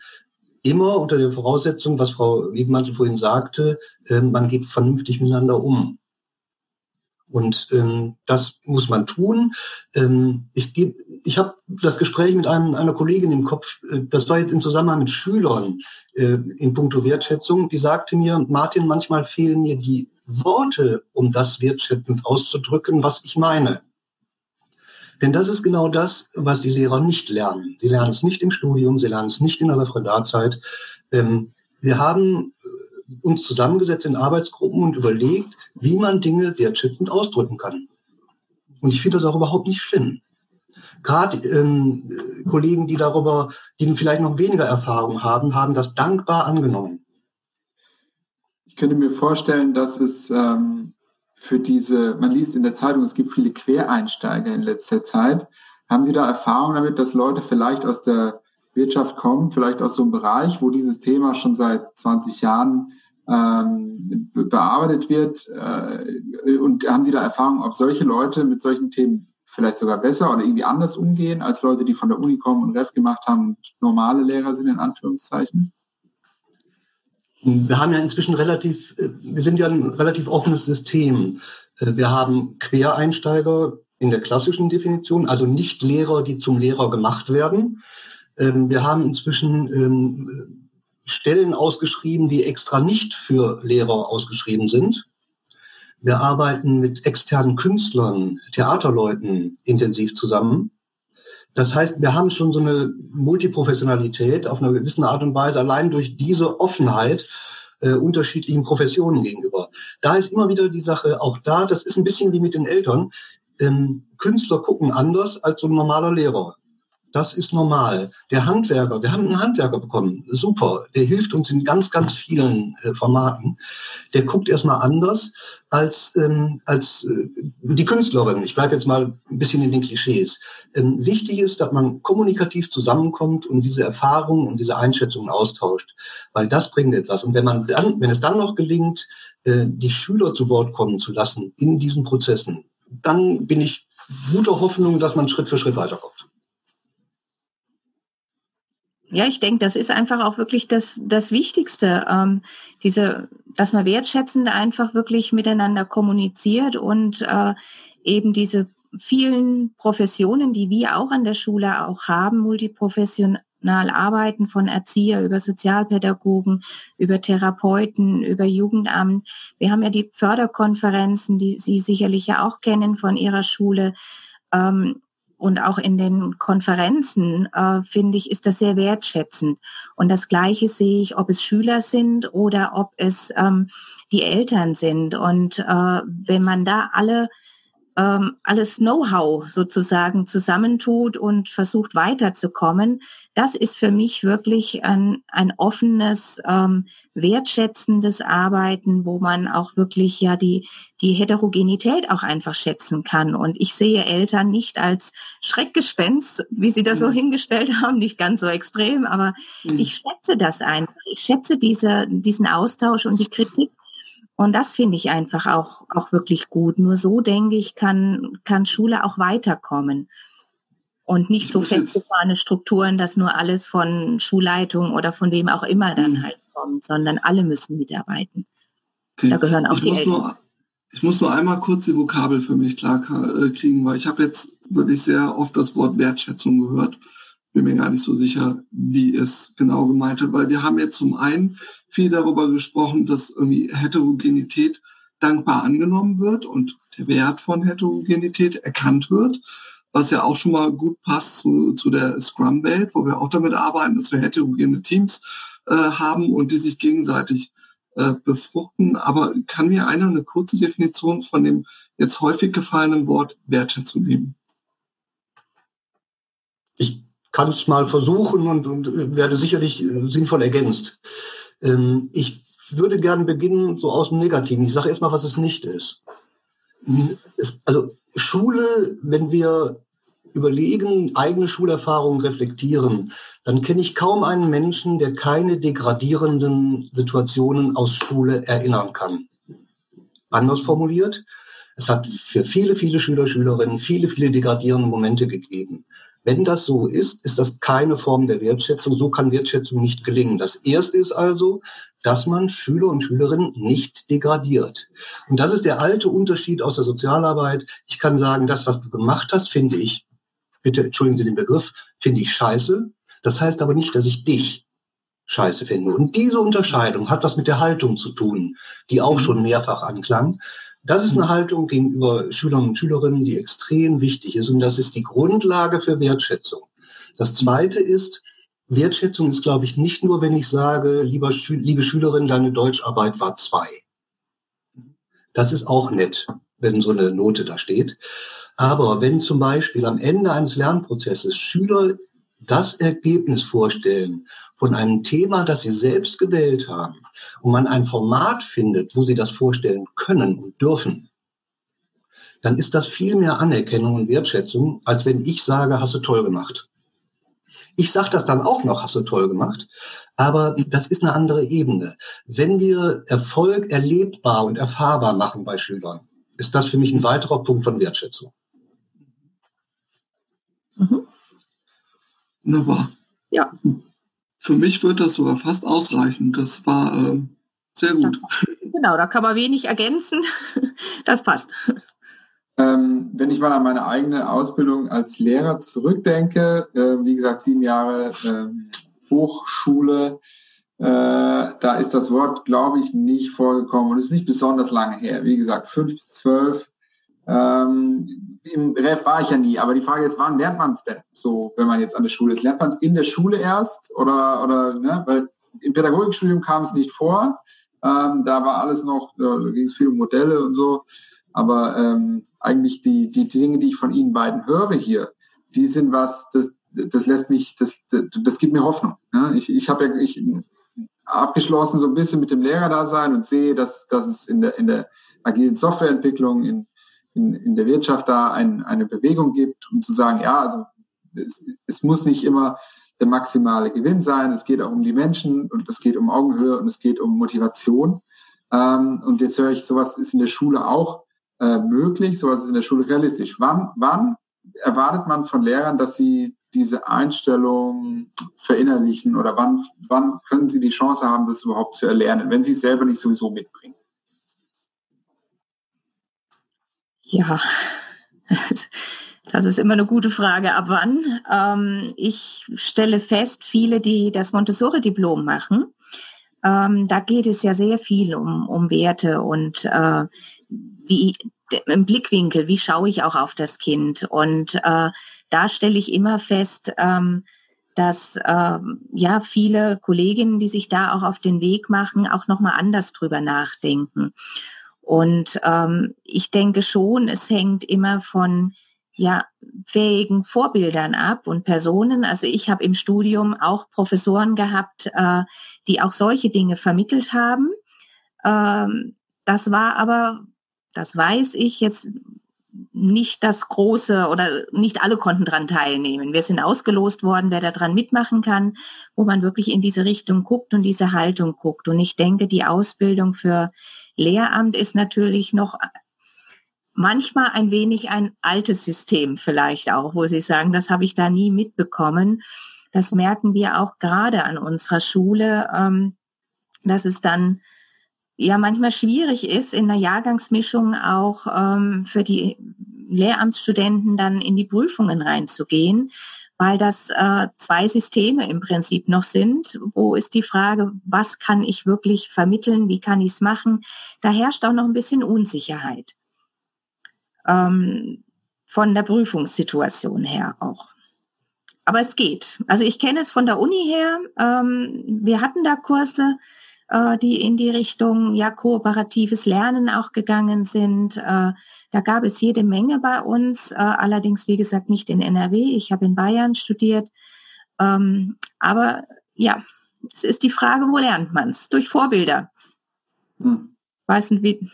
immer unter der Voraussetzung, was Frau Wegmantel vorhin sagte, äh, man geht vernünftig miteinander um. Und ähm, das muss man tun. Ähm, ich ich habe das Gespräch mit einem, einer Kollegin im Kopf, äh, das war jetzt in Zusammenhang mit Schülern äh, in puncto Wertschätzung, die sagte mir, Martin, manchmal fehlen mir die Worte, um das wertschätzend auszudrücken, was ich meine. Denn das ist genau das, was die Lehrer nicht lernen. Sie lernen es nicht im Studium, sie lernen es nicht in der Referendarzeit. Ähm, wir haben uns zusammengesetzt in Arbeitsgruppen und überlegt, wie man Dinge wertschätzend ausdrücken kann. Und ich finde das auch überhaupt nicht schlimm. Gerade ähm, Kollegen, die darüber, die vielleicht noch weniger Erfahrung haben, haben das dankbar angenommen. Ich könnte mir vorstellen, dass es ähm, für diese, man liest in der Zeitung, es gibt viele Quereinsteiger in letzter Zeit. Haben Sie da Erfahrung damit, dass Leute vielleicht aus der Wirtschaft kommen, vielleicht aus so einem Bereich, wo dieses Thema schon seit 20 Jahren ähm, bearbeitet wird. Äh, und haben Sie da Erfahrung, ob solche Leute mit solchen Themen vielleicht sogar besser oder irgendwie anders umgehen als Leute, die von der Uni kommen und Ref gemacht haben und normale Lehrer sind, in Anführungszeichen? Wir haben ja inzwischen relativ, äh, wir sind ja ein relativ offenes System. Äh, wir haben Quereinsteiger in der klassischen Definition, also nicht Lehrer, die zum Lehrer gemacht werden. Ähm, wir haben inzwischen ähm, Stellen ausgeschrieben, die extra nicht für Lehrer ausgeschrieben sind. Wir arbeiten mit externen Künstlern, Theaterleuten intensiv zusammen. Das heißt, wir haben schon so eine Multiprofessionalität auf einer gewissen Art und Weise allein durch diese Offenheit äh, unterschiedlichen Professionen gegenüber. Da ist immer wieder die Sache, auch da, das ist ein bisschen wie mit den Eltern. Ähm, Künstler gucken anders als so ein normaler Lehrer. Das ist normal. Der Handwerker, wir haben einen Handwerker bekommen, super, der hilft uns in ganz, ganz vielen äh, Formaten. Der guckt erstmal anders als, ähm, als äh, die Künstlerin. Ich bleibe jetzt mal ein bisschen in den Klischees. Ähm, wichtig ist, dass man kommunikativ zusammenkommt und diese Erfahrungen und diese Einschätzungen austauscht, weil das bringt etwas. Und wenn man dann, wenn es dann noch gelingt, äh, die Schüler zu Wort kommen zu lassen in diesen Prozessen, dann bin ich guter Hoffnung, dass man Schritt für Schritt weiterkommt. Ja, ich denke, das ist einfach auch wirklich das, das Wichtigste, ähm, diese, dass man wertschätzend einfach wirklich miteinander kommuniziert und äh, eben diese vielen Professionen, die wir auch an der Schule auch haben, multiprofessional arbeiten, von Erzieher über Sozialpädagogen, über Therapeuten, über Jugendamt. Wir haben ja die Förderkonferenzen, die Sie sicherlich ja auch kennen von Ihrer Schule. Ähm, und auch in den Konferenzen, äh, finde ich, ist das sehr wertschätzend. Und das Gleiche sehe ich, ob es Schüler sind oder ob es ähm, die Eltern sind. Und äh, wenn man da alle ähm, alles Know-how sozusagen zusammentut und versucht weiterzukommen, das ist für mich wirklich ein, ein offenes, ähm, wertschätzendes Arbeiten, wo man auch wirklich ja die, die Heterogenität auch einfach schätzen kann. Und ich sehe Eltern nicht als Schreckgespenst, wie Sie das so mhm. hingestellt (laughs) haben, nicht ganz so extrem, aber mhm. ich schätze das einfach. Ich schätze diese, diesen Austausch und die Kritik und das finde ich einfach auch, auch wirklich gut. Nur so, denke ich, kann, kann Schule auch weiterkommen. Und nicht so festgefahrene Strukturen, dass nur alles von Schulleitung oder von wem auch immer dann mhm. halt kommt, sondern alle müssen mitarbeiten. Okay. Da gehören auch ich die Eltern. Nur, ich muss nur einmal kurz die Vokabel für mich klar äh, kriegen, weil ich habe jetzt wirklich sehr oft das Wort Wertschätzung gehört bin mir gar nicht so sicher, wie es genau gemeint hat, weil wir haben jetzt zum einen viel darüber gesprochen, dass irgendwie Heterogenität dankbar angenommen wird und der Wert von Heterogenität erkannt wird, was ja auch schon mal gut passt zu, zu der Scrum-Welt, wo wir auch damit arbeiten, dass wir heterogene Teams äh, haben und die sich gegenseitig äh, befruchten. Aber kann mir einer eine kurze Definition von dem jetzt häufig gefallenen Wort Wertschätzung geben? Ich kann es mal versuchen und, und werde sicherlich äh, sinnvoll ergänzt. Ähm, ich würde gerne beginnen so aus dem Negativen. Ich sage erstmal, was es nicht ist. Es, also Schule, wenn wir überlegen, eigene Schulerfahrungen reflektieren, dann kenne ich kaum einen Menschen, der keine degradierenden Situationen aus Schule erinnern kann. Anders formuliert, es hat für viele, viele Schüler, Schülerinnen viele, viele degradierende Momente gegeben. Wenn das so ist, ist das keine Form der Wertschätzung. So kann Wertschätzung nicht gelingen. Das erste ist also, dass man Schüler und Schülerinnen nicht degradiert. Und das ist der alte Unterschied aus der Sozialarbeit. Ich kann sagen, das, was du gemacht hast, finde ich, bitte entschuldigen Sie den Begriff, finde ich scheiße. Das heißt aber nicht, dass ich dich scheiße finde. Und diese Unterscheidung hat was mit der Haltung zu tun, die auch schon mehrfach anklang. Das ist eine Haltung gegenüber Schülern und Schülerinnen, die extrem wichtig ist. Und das ist die Grundlage für Wertschätzung. Das Zweite ist, Wertschätzung ist, glaube ich, nicht nur, wenn ich sage, lieber, liebe Schülerin, deine Deutscharbeit war zwei. Das ist auch nett, wenn so eine Note da steht. Aber wenn zum Beispiel am Ende eines Lernprozesses Schüler das Ergebnis vorstellen von einem Thema, das sie selbst gewählt haben und man ein Format findet, wo sie das vorstellen können und dürfen, dann ist das viel mehr Anerkennung und Wertschätzung, als wenn ich sage, hast du toll gemacht. Ich sage das dann auch noch, hast du toll gemacht, aber das ist eine andere Ebene. Wenn wir Erfolg erlebbar und erfahrbar machen bei Schülern, ist das für mich ein weiterer Punkt von Wertschätzung. Mhm. Wunderbar. Ja. Für mich wird das sogar fast ausreichen. Das war äh, sehr gut. Genau, da kann man wenig ergänzen. Das passt. Ähm, wenn ich mal an meine eigene Ausbildung als Lehrer zurückdenke, äh, wie gesagt, sieben Jahre äh, Hochschule, äh, da ist das Wort, glaube ich, nicht vorgekommen und ist nicht besonders lange her. Wie gesagt, fünf bis zwölf ähm, Im Ref war ich ja nie, aber die Frage ist, wann lernt man es denn? So, wenn man jetzt an der Schule ist, lernt man es in der Schule erst oder oder ne? Weil im Pädagogikstudium kam es nicht vor. Ähm, da war alles noch, da ging es viel um Modelle und so. Aber ähm, eigentlich die, die, die Dinge, die ich von Ihnen beiden höre hier, die sind was, das, das lässt mich, das, das, das gibt mir Hoffnung. Ne? Ich, ich habe ja ich abgeschlossen so ein bisschen mit dem Lehrerdasein und sehe, dass, dass es in der, in der agilen Softwareentwicklung, in, in, in der Wirtschaft da ein, eine Bewegung gibt, um zu sagen, ja, also es, es muss nicht immer der maximale Gewinn sein, es geht auch um die Menschen und es geht um Augenhöhe und es geht um Motivation. Ähm, und jetzt höre ich, sowas ist in der Schule auch äh, möglich, sowas ist in der Schule realistisch. Wann, wann erwartet man von Lehrern, dass sie diese Einstellung verinnerlichen oder wann, wann können sie die Chance haben, das überhaupt zu erlernen, wenn sie es selber nicht sowieso mitbringen? Ja, das ist immer eine gute Frage. Ab wann? Ähm, ich stelle fest, viele, die das Montessori-Diplom machen, ähm, da geht es ja sehr viel um, um Werte und äh, wie im Blickwinkel, wie schaue ich auch auf das Kind. Und äh, da stelle ich immer fest, ähm, dass ja viele Kolleginnen, die sich da auch auf den Weg machen, auch noch mal anders drüber nachdenken. Und ähm, ich denke schon, es hängt immer von ja, fähigen Vorbildern ab und Personen. Also ich habe im Studium auch Professoren gehabt, äh, die auch solche Dinge vermittelt haben. Ähm, das war aber, das weiß ich jetzt nicht das große oder nicht alle konnten daran teilnehmen. Wir sind ausgelost worden, wer daran mitmachen kann, wo man wirklich in diese Richtung guckt und diese Haltung guckt. Und ich denke, die Ausbildung für Lehramt ist natürlich noch manchmal ein wenig ein altes System vielleicht auch, wo Sie sagen, das habe ich da nie mitbekommen. Das merken wir auch gerade an unserer Schule, ähm, dass es dann ja manchmal schwierig ist, in der Jahrgangsmischung auch ähm, für die Lehramtsstudenten dann in die Prüfungen reinzugehen, weil das äh, zwei Systeme im Prinzip noch sind. Wo ist die Frage, was kann ich wirklich vermitteln, wie kann ich es machen? Da herrscht auch noch ein bisschen Unsicherheit ähm, von der Prüfungssituation her auch. Aber es geht. Also ich kenne es von der Uni her. Ähm, wir hatten da Kurse, äh, die in die Richtung ja kooperatives Lernen auch gegangen sind. Äh, da gab es jede Menge bei uns, äh, allerdings wie gesagt nicht in NRW. Ich habe in Bayern studiert. Ähm, aber ja, es ist die Frage, wo lernt man es? Durch Vorbilder. Hm. Weiß nicht wie.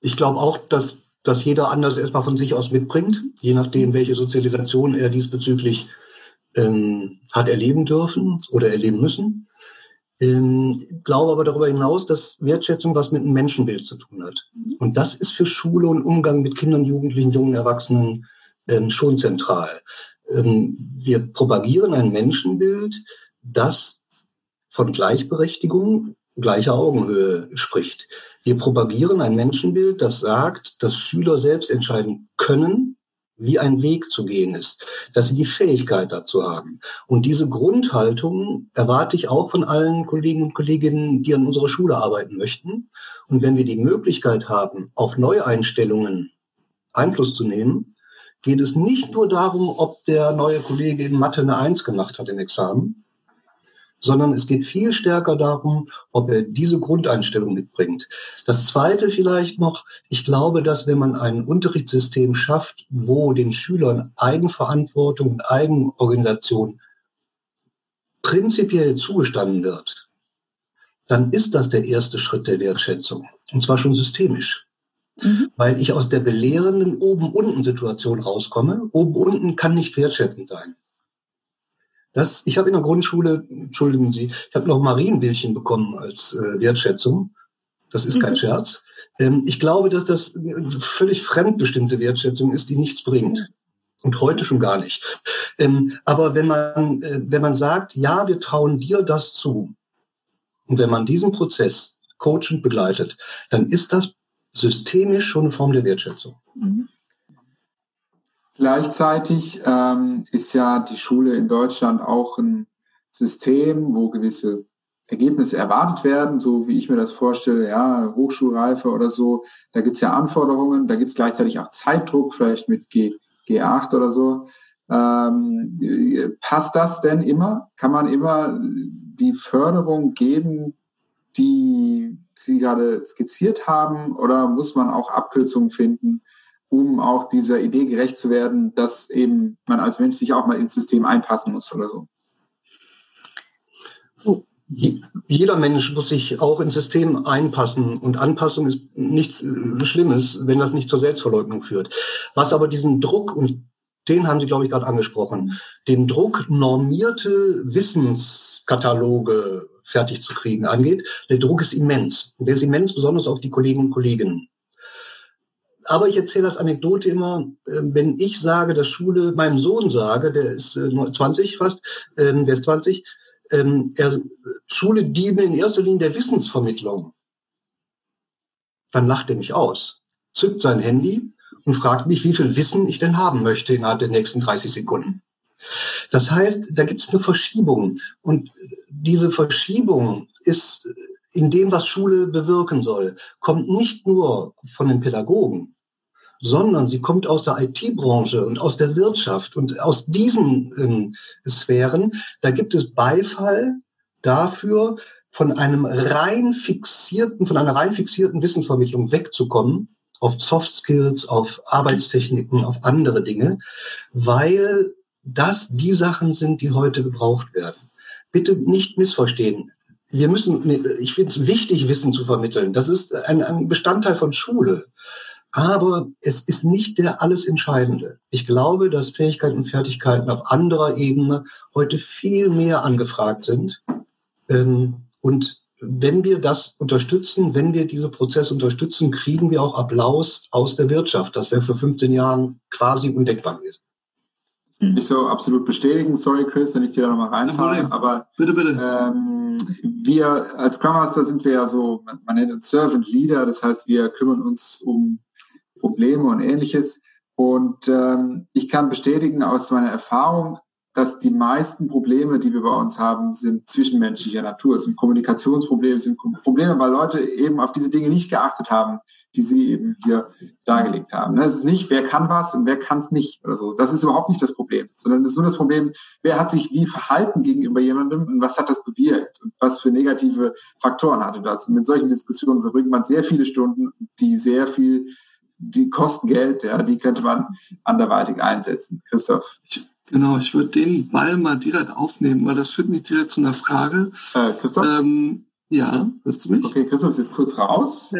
Ich glaube auch, dass dass jeder anders erstmal von sich aus mitbringt, je nachdem, welche Sozialisation er diesbezüglich ähm, hat erleben dürfen oder erleben müssen. Ähm, glaube aber darüber hinaus, dass Wertschätzung was mit einem Menschenbild zu tun hat. Und das ist für Schule und Umgang mit Kindern, Jugendlichen, jungen Erwachsenen ähm, schon zentral. Ähm, wir propagieren ein Menschenbild, das von Gleichberechtigung, gleicher Augenhöhe spricht. Wir propagieren ein Menschenbild, das sagt, dass Schüler selbst entscheiden können, wie ein Weg zu gehen ist, dass sie die Fähigkeit dazu haben. Und diese Grundhaltung erwarte ich auch von allen Kollegen und Kolleginnen, die an unserer Schule arbeiten möchten. Und wenn wir die Möglichkeit haben, auf Neueinstellungen Einfluss zu nehmen, geht es nicht nur darum, ob der neue Kollege in Mathe eine Eins gemacht hat im Examen, sondern es geht viel stärker darum, ob er diese Grundeinstellung mitbringt. Das Zweite vielleicht noch, ich glaube, dass wenn man ein Unterrichtssystem schafft, wo den Schülern Eigenverantwortung und Eigenorganisation prinzipiell zugestanden wird, dann ist das der erste Schritt der Wertschätzung. Und zwar schon systemisch. Mhm. Weil ich aus der belehrenden Oben-Unten-Situation rauskomme. Oben-Unten kann nicht wertschätzend sein. Das, ich habe in der Grundschule, entschuldigen Sie, ich habe noch Marienbildchen bekommen als äh, Wertschätzung. Das ist kein mhm. Scherz. Ähm, ich glaube, dass das eine völlig fremdbestimmte Wertschätzung ist, die nichts bringt. Und heute schon gar nicht. Ähm, aber wenn man, äh, wenn man sagt, ja, wir trauen dir das zu, und wenn man diesen Prozess coachend begleitet, dann ist das systemisch schon eine Form der Wertschätzung. Mhm. Gleichzeitig ähm, ist ja die Schule in Deutschland auch ein System, wo gewisse Ergebnisse erwartet werden, so wie ich mir das vorstelle, ja, Hochschulreife oder so. Da gibt es ja Anforderungen, da gibt es gleichzeitig auch Zeitdruck, vielleicht mit G, G8 oder so. Ähm, passt das denn immer? Kann man immer die Förderung geben, die Sie gerade skizziert haben, oder muss man auch Abkürzungen finden? Um auch dieser Idee gerecht zu werden, dass eben man als Mensch sich auch mal ins System einpassen muss oder so. Jeder Mensch muss sich auch ins System einpassen und Anpassung ist nichts äh, Schlimmes, wenn das nicht zur Selbstverleugnung führt. Was aber diesen Druck, und den haben Sie, glaube ich, gerade angesprochen, den Druck, normierte Wissenskataloge fertig zu kriegen angeht, der Druck ist immens. Der ist immens, besonders auf die Kolleginnen und Kollegen aber ich erzähle als Anekdote immer, ähm, wenn ich sage, dass Schule, meinem Sohn sage, der ist 20 äh, fast, ähm, der ist 20, ähm, er, Schule diene in erster Linie der Wissensvermittlung. Dann lacht er mich aus, zückt sein Handy und fragt mich, wie viel Wissen ich denn haben möchte innerhalb der nächsten 30 Sekunden. Das heißt, da gibt es eine Verschiebung. Und diese Verschiebung ist in dem, was Schule bewirken soll, kommt nicht nur von den Pädagogen, sondern sie kommt aus der IT-Branche und aus der Wirtschaft und aus diesen ähm, Sphären. Da gibt es Beifall dafür, von einem rein fixierten, von einer rein fixierten Wissensvermittlung wegzukommen auf Soft Skills, auf Arbeitstechniken, auf andere Dinge, weil das die Sachen sind, die heute gebraucht werden. Bitte nicht missverstehen wir müssen, ich finde es wichtig, Wissen zu vermitteln. Das ist ein, ein Bestandteil von Schule. Aber es ist nicht der alles Entscheidende. Ich glaube, dass Fähigkeiten und Fertigkeiten auf anderer Ebene heute viel mehr angefragt sind. Ähm, und wenn wir das unterstützen, wenn wir diese Prozesse unterstützen, kriegen wir auch Applaus aus der Wirtschaft. Das wäre vor 15 Jahren quasi undenkbar gewesen. Mhm. Nicht so absolut bestätigen, sorry Chris, wenn ich dir da nochmal reinfahre, aber bitte, bitte. Ähm, wir als Scrum Master sind wir ja so, man nennt uns Servant Leader, das heißt, wir kümmern uns um Probleme und ähnliches. Und ähm, ich kann bestätigen aus meiner Erfahrung, dass die meisten Probleme, die wir bei uns haben, sind zwischenmenschlicher Natur. Es sind Kommunikationsprobleme, es sind Probleme, weil Leute eben auf diese Dinge nicht geachtet haben, die Sie eben hier dargelegt haben. Es ist nicht, wer kann was und wer kann es nicht oder so. Das ist überhaupt nicht das Problem, sondern es ist nur das Problem, wer hat sich wie verhalten gegenüber jemandem und was hat das bewirkt und was für negative Faktoren hatte das. Und mit solchen Diskussionen verbringt man sehr viele Stunden, die sehr viel die kosten Geld, ja, die könnte man anderweitig einsetzen. Christoph. Genau, ich würde den Ball mal direkt aufnehmen, weil das führt mich direkt zu einer Frage. Äh, Christoph? Ähm, ja, hörst du mich? Okay, Christoph ist jetzt kurz raus.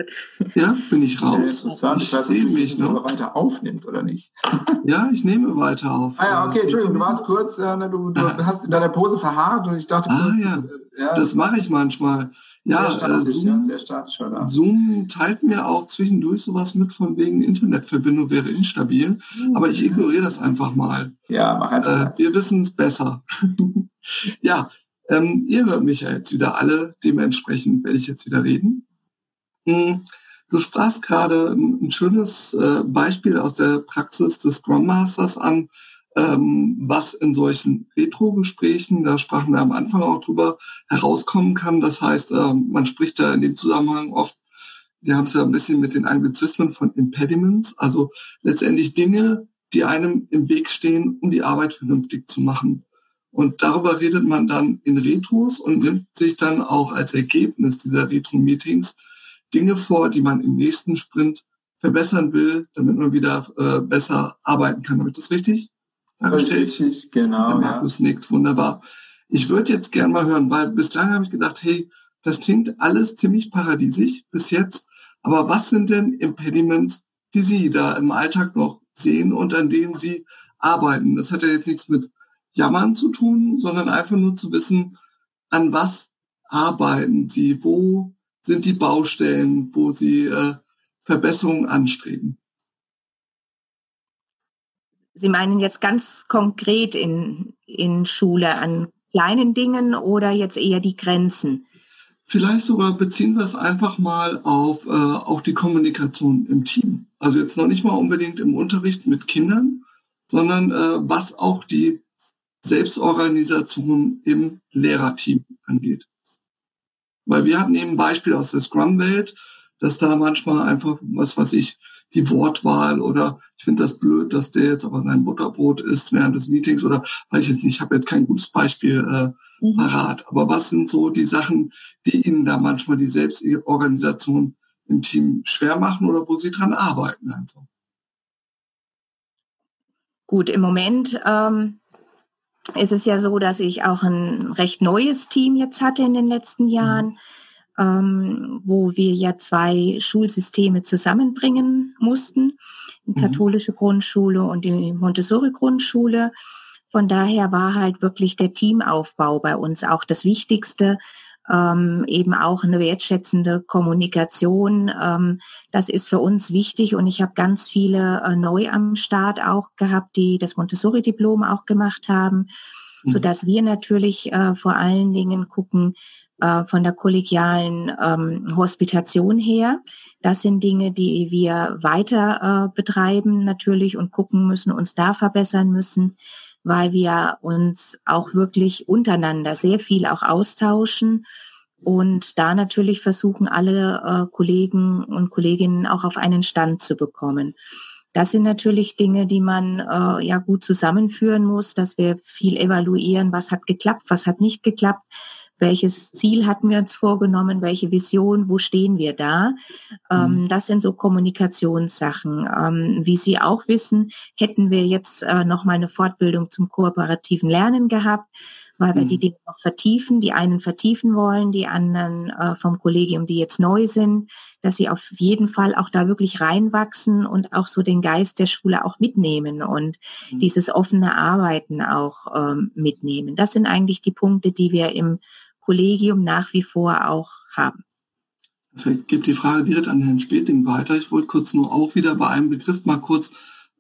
Ja, bin ich raus. Interessant. Ich, ich sehe mich noch. weiter aufnimmt oder nicht? (laughs) Ja, ich nehme weiter auf. Ah ja, okay, Entschuldigung, du warst kurz, äh, du, du ah. hast in deiner Pose verharrt und ich dachte, ah, kurz, ja. Äh, ja. das mache ich manchmal. Ja, äh, Zoom, ja, Zoom teilt mir auch zwischendurch sowas mit von wegen Internetverbindung wäre instabil, mhm. aber ich ignoriere das einfach mal. Ja, mach einfach. Äh, wir wissen es besser. (laughs) ja, ähm, ihr hört mich ja jetzt wieder alle, dementsprechend werde ich jetzt wieder reden. Hm, du sprachst gerade ein, schönes äh, Beispiel aus der Praxis des Scrum Masters an, ähm, was in solchen Retro-Gesprächen, da sprachen wir am Anfang auch drüber, herauskommen kann. Das heißt, ähm, man spricht da in dem Zusammenhang oft, wir haben es ja ein bisschen mit den Anglizismen von Impediments, also letztendlich Dinge, die einem im Weg stehen, um die Arbeit vernünftig zu machen. Und darüber redet man dann in Retros und nimmt sich dann auch als Ergebnis dieser Retro-Meetings Dinge vor, die man im nächsten Sprint verbessern will, damit man wieder äh, besser arbeiten kann. Habe ich das richtig dargestellt? Richtig, genau. Der Markus ja. nickt, wunderbar. Ich würde jetzt gern mal hören, weil bislang habe ich gedacht, hey, das klingt alles ziemlich paradiesisch bis jetzt. Aber was sind denn Impediments, die Sie da im Alltag noch sehen und an denen Sie arbeiten? Das hat ja jetzt nichts mit Jammern zu tun, sondern einfach nur zu wissen, an was arbeiten sie, wo sind die Baustellen, wo sie äh, Verbesserungen anstreben. Sie meinen jetzt ganz konkret in, in Schule an kleinen Dingen oder jetzt eher die Grenzen? Vielleicht sogar beziehen wir es einfach mal auf äh, auch die Kommunikation im Team. Also jetzt noch nicht mal unbedingt im Unterricht mit Kindern, sondern äh, was auch die Selbstorganisation im Lehrerteam angeht. Weil wir hatten eben ein Beispiel aus der Scrum-Welt, dass da manchmal einfach, was weiß ich, die Wortwahl oder ich finde das blöd, dass der jetzt aber sein Butterbrot isst während des Meetings oder weiß ich jetzt nicht, ich habe jetzt kein gutes Beispiel äh, mhm. parat. Aber was sind so die Sachen, die Ihnen da manchmal die Selbstorganisation im Team schwer machen oder wo Sie dran arbeiten einfach? Gut, im Moment ähm, ist es ja so, dass ich auch ein recht neues Team jetzt hatte in den letzten Jahren, mhm. ähm, wo wir ja zwei Schulsysteme zusammenbringen mussten, die mhm. katholische Grundschule und die Montessori-Grundschule. Von daher war halt wirklich der Teamaufbau bei uns auch das Wichtigste, ähm, eben auch eine wertschätzende Kommunikation. Ähm, das ist für uns wichtig und ich habe ganz viele äh, neu am Start auch gehabt, die das Montessori-Diplom auch gemacht haben, mhm. so dass wir natürlich äh, vor allen Dingen gucken äh, von der kollegialen ähm, Hospitation her. Das sind Dinge, die wir weiter äh, betreiben natürlich und gucken müssen, uns da verbessern müssen weil wir uns auch wirklich untereinander sehr viel auch austauschen und da natürlich versuchen, alle äh, Kollegen und Kolleginnen auch auf einen Stand zu bekommen. Das sind natürlich Dinge, die man äh, ja gut zusammenführen muss, dass wir viel evaluieren, was hat geklappt, was hat nicht geklappt, welches Ziel hatten wir uns vorgenommen, welche Vision, wo stehen wir da. Ähm, mhm. das sind so Kommunikationssachen. Ähm, wie Sie auch wissen, hätten wir jetzt äh, noch mal eine Fortbildung zum kooperativen Lernen gehabt weil wir mhm. die Dinge noch vertiefen, die einen vertiefen wollen, die anderen äh, vom Kollegium, die jetzt neu sind, dass sie auf jeden Fall auch da wirklich reinwachsen und auch so den Geist der Schule auch mitnehmen und mhm. dieses offene Arbeiten auch ähm, mitnehmen. Das sind eigentlich die Punkte, die wir im Kollegium nach wie vor auch haben. Ich gebe die Frage direkt an Herrn Späting weiter. Ich wollte kurz nur auch wieder bei einem Begriff mal kurz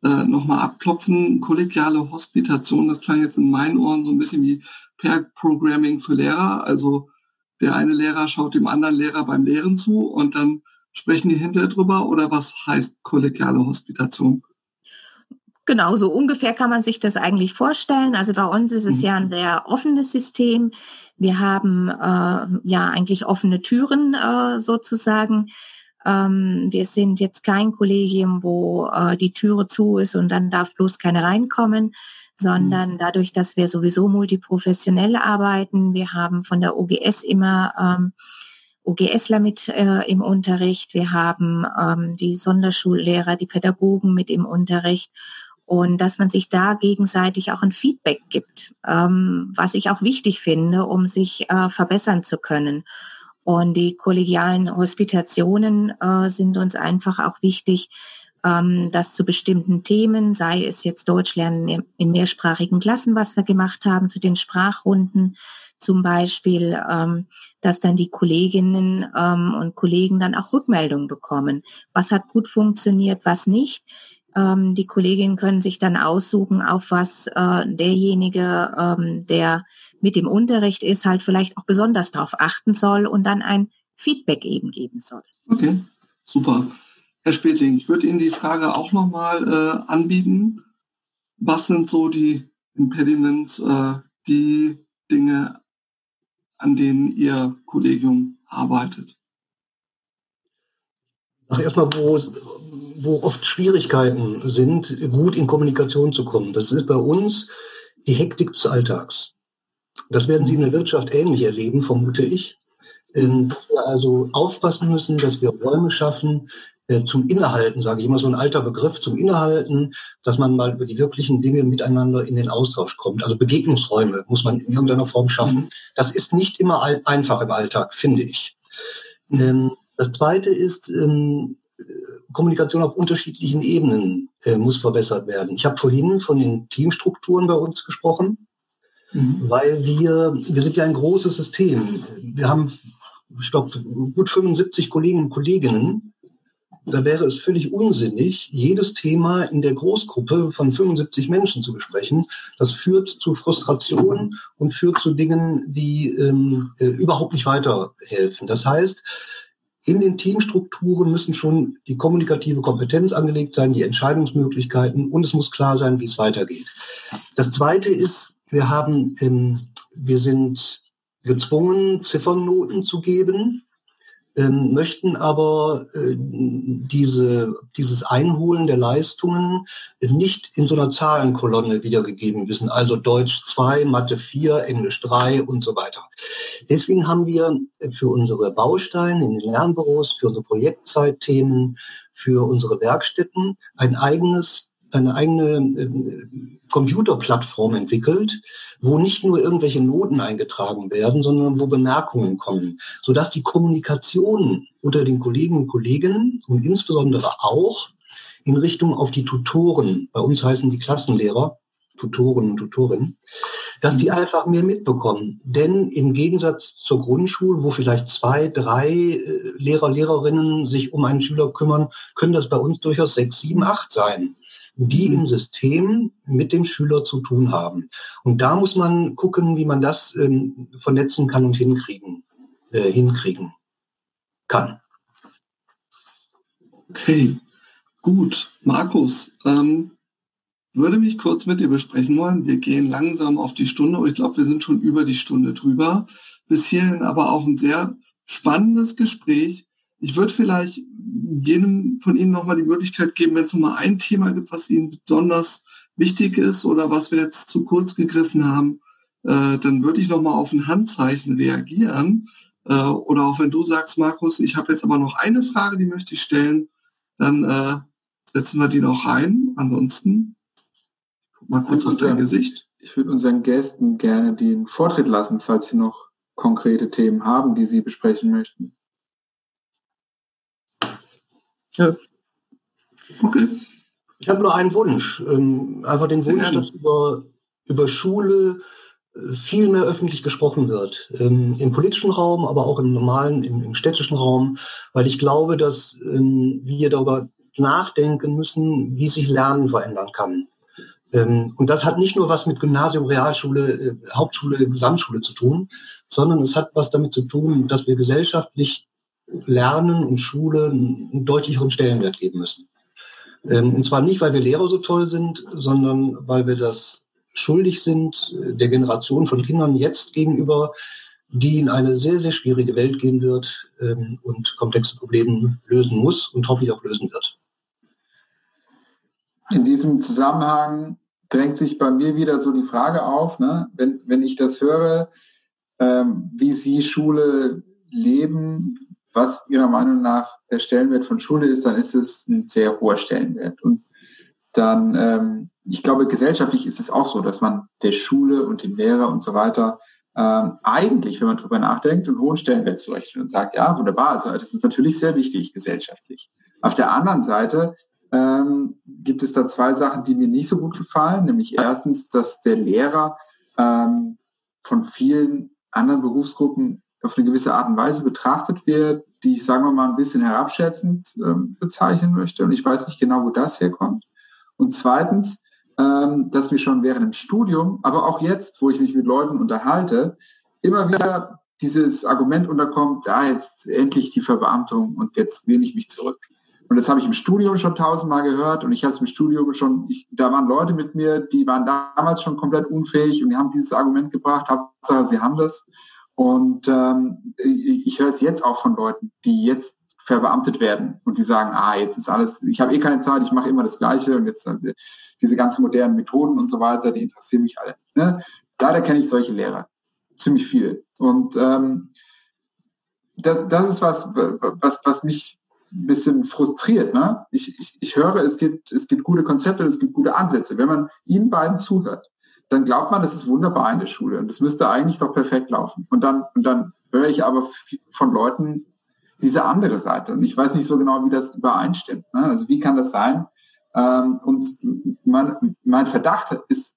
äh, nochmal abklopfen. Kollegiale Hospitation, das klang jetzt in meinen Ohren so ein bisschen wie Pair-Programming für Lehrer. Also der eine Lehrer schaut dem anderen Lehrer beim Lehren zu und dann sprechen die hinterher drüber oder was heißt kollegiale Hospitation? Genau, so ungefähr kann man sich das eigentlich vorstellen. Also bei uns ist es mhm. ja ein sehr offenes System. Wir haben äh, ja eigentlich offene Türen äh, sozusagen. Ähm, wir sind jetzt kein Kollegium, wo äh, die Türe zu ist und dann darf bloß keiner reinkommen, sondern mhm. dadurch, dass wir sowieso multiprofessionell arbeiten, wir haben von der OGS immer ähm, OGSler mit äh, im Unterricht, wir haben ähm, die Sonderschullehrer, die Pädagogen mit im Unterricht und dass man sich da gegenseitig auch ein Feedback gibt, ähm, was ich auch wichtig finde, um sich äh, verbessern zu können. Und die kollegialen Hospitationen äh, sind uns einfach auch wichtig, ähm, dass zu bestimmten Themen, sei es jetzt Deutschlernen in mehrsprachigen Klassen, was wir gemacht haben, zu den Sprachrunden zum Beispiel, ähm, dass dann die Kolleginnen ähm, und Kollegen dann auch Rückmeldungen bekommen. Was hat gut funktioniert, was nicht ähm, die Kolleginnen können sich dann aussuchen, auf was äh, derjenige, ähm, der mit dem Unterricht ist, halt vielleicht auch besonders darauf achten soll und dann ein Feedback eben geben soll. Okay, super. Herr Spätling, ich würde Ihnen die Frage auch nochmal äh, anbieten. Was sind so die Impediments, äh, die Dinge, an denen Ihr Kollegium arbeitet? Ach, erstmal, wo, wo oft Schwierigkeiten sind, gut in Kommunikation zu kommen. Das ist bei uns die Hektik des Alltags. Das werden Sie in der Wirtschaft ähnlich erleben, vermute ich. Ähm, dass wir also aufpassen müssen, dass wir Räume schaffen äh, zum Innehalten, sage ich immer so ein alter Begriff, zum Innehalten, dass man mal über die wirklichen Dinge miteinander in den Austausch kommt. Also Begegnungsräume muss man in irgendeiner Form schaffen. Das ist nicht immer einfach im Alltag, finde ich. Ähm, das Zweite ist, ähm, Kommunikation auf unterschiedlichen Ebenen äh, muss verbessert werden. Ich habe vorhin von den Teamstrukturen bei uns gesprochen, mhm. weil wir, wir sind ja ein großes System. Wir haben, ich glaube, gut 75 Kollegen und Kolleginnen. Da wäre es völlig unsinnig, jedes Thema in der Großgruppe von 75 Menschen zu besprechen. Das führt zu Frustration und führt zu Dingen, die ähm, äh, überhaupt nicht weiterhelfen. Das heißt, in den Teamstrukturen müssen schon die kommunikative Kompetenz angelegt sein, die Entscheidungsmöglichkeiten und es muss klar sein, wie es weitergeht. Das Zweite ist, wir haben, ähm, wir sind gezwungen, Ziffernnoten zu geben ähm, möchten aber äh, diese, dieses Einholen der Leistungen nicht in so einer Zahlenkolonne wiedergegeben wissen, also Deutsch 2, Mathe 4, Englisch 3 und so weiter. Deswegen haben wir für unsere Bausteine in den Lernbüros, für unsere Projektzeitthemen, für unsere Werkstätten ein eigenes eine eigene äh, Computerplattform entwickelt, wo nicht nur irgendwelche Noten eingetragen werden, sondern wo Bemerkungen kommen, sodass die Kommunikation unter den Kollegen und Kolleginnen und insbesondere auch in Richtung auf die Tutoren, bei uns heißen die Klassenlehrer, Tutoren und Tutorinnen, dass die einfach mehr mitbekommen. Denn im Gegensatz zur Grundschule, wo vielleicht zwei, drei äh, Lehrer, Lehrerinnen sich um einen Schüler kümmern, können das bei uns durchaus sechs, sieben, acht sein die im System mit dem Schüler zu tun haben. Und da muss man gucken, wie man das ähm, vernetzen kann und hinkriegen, äh, hinkriegen kann. Okay, gut. Markus, ähm, würde mich kurz mit dir besprechen wollen. Wir gehen langsam auf die Stunde. Ich glaube, wir sind schon über die Stunde drüber. Bis hierhin aber auch ein sehr spannendes Gespräch. Ich würde vielleicht jedem von Ihnen nochmal die Möglichkeit geben, wenn es nochmal ein Thema gibt, was Ihnen besonders wichtig ist oder was wir jetzt zu kurz gegriffen haben, äh, dann würde ich nochmal auf ein Handzeichen reagieren. Äh, oder auch wenn du sagst, Markus, ich habe jetzt aber noch eine Frage, die möchte ich stellen, dann äh, setzen wir die noch rein. Ansonsten, guck mal kurz auf dein Gesicht. Ich würde unseren Gästen gerne den Vortritt lassen, falls sie noch konkrete Themen haben, die sie besprechen möchten. Ja. Okay. Ich habe nur einen Wunsch. Ähm, einfach den Wunsch, dass über, über Schule äh, viel mehr öffentlich gesprochen wird. Ähm, Im politischen Raum, aber auch im normalen, im, im städtischen Raum, weil ich glaube, dass ähm, wir darüber nachdenken müssen, wie sich Lernen verändern kann. Ähm, und das hat nicht nur was mit Gymnasium, Realschule, äh, Hauptschule, Gesamtschule zu tun, sondern es hat was damit zu tun, dass wir gesellschaftlich Lernen und Schule einen deutlicheren Stellenwert geben müssen. Ähm, und zwar nicht, weil wir Lehrer so toll sind, sondern weil wir das schuldig sind äh, der Generation von Kindern jetzt gegenüber, die in eine sehr, sehr schwierige Welt gehen wird ähm, und komplexe Probleme lösen muss und hoffentlich auch lösen wird. In diesem Zusammenhang drängt sich bei mir wieder so die Frage auf, ne? wenn, wenn ich das höre, ähm, wie Sie Schule leben, was Ihrer Meinung nach der Stellenwert von Schule ist, dann ist es ein sehr hoher Stellenwert. Und dann, ähm, ich glaube, gesellschaftlich ist es auch so, dass man der Schule und dem Lehrer und so weiter ähm, eigentlich, wenn man drüber nachdenkt, einen hohen Stellenwert zurechnet und sagt, ja, wunderbar, also das ist natürlich sehr wichtig gesellschaftlich. Auf der anderen Seite ähm, gibt es da zwei Sachen, die mir nicht so gut gefallen, nämlich erstens, dass der Lehrer ähm, von vielen anderen Berufsgruppen auf eine gewisse Art und Weise betrachtet wird, die ich, sagen wir mal, ein bisschen herabschätzend ähm, bezeichnen möchte. Und ich weiß nicht genau, wo das herkommt. Und zweitens, ähm, dass mir schon während dem Studium, aber auch jetzt, wo ich mich mit Leuten unterhalte, immer wieder dieses Argument unterkommt, da jetzt endlich die Verbeamtung und jetzt lehne ich mich zurück. Und das habe ich im Studium schon tausendmal gehört und ich habe es im Studium schon, ich, da waren Leute mit mir, die waren damals schon komplett unfähig und die haben dieses Argument gebracht, Hauptsache sie haben das. Und ähm, ich, höre es jetzt auch von Leuten, die jetzt verbeamtet werden und die sagen, ah, jetzt ist alles, ich habe eh keine Zeit, ich mache immer das Gleiche und jetzt äh, diese ganzen modernen Methoden und so weiter, die interessieren mich alle. Ne? Leider kenne ich solche Lehrer, ziemlich viel. Und ähm, das, das ist was, was, was mich ein bisschen frustriert. Ne? Ich, ich, ich höre, es gibt, es gibt gute Konzepte, es gibt gute Ansätze. Wenn man ihnen beiden zuhört, dann glaubt man, das ist wunderbar in der Schule und das müsste eigentlich doch perfekt laufen. Und dann, und dann höre ich aber von Leuten diese andere Seite und ich weiß nicht so genau, wie das übereinstimmt. Ne? Also wie kann das sein? Ähm, und mein, mein Verdacht ist,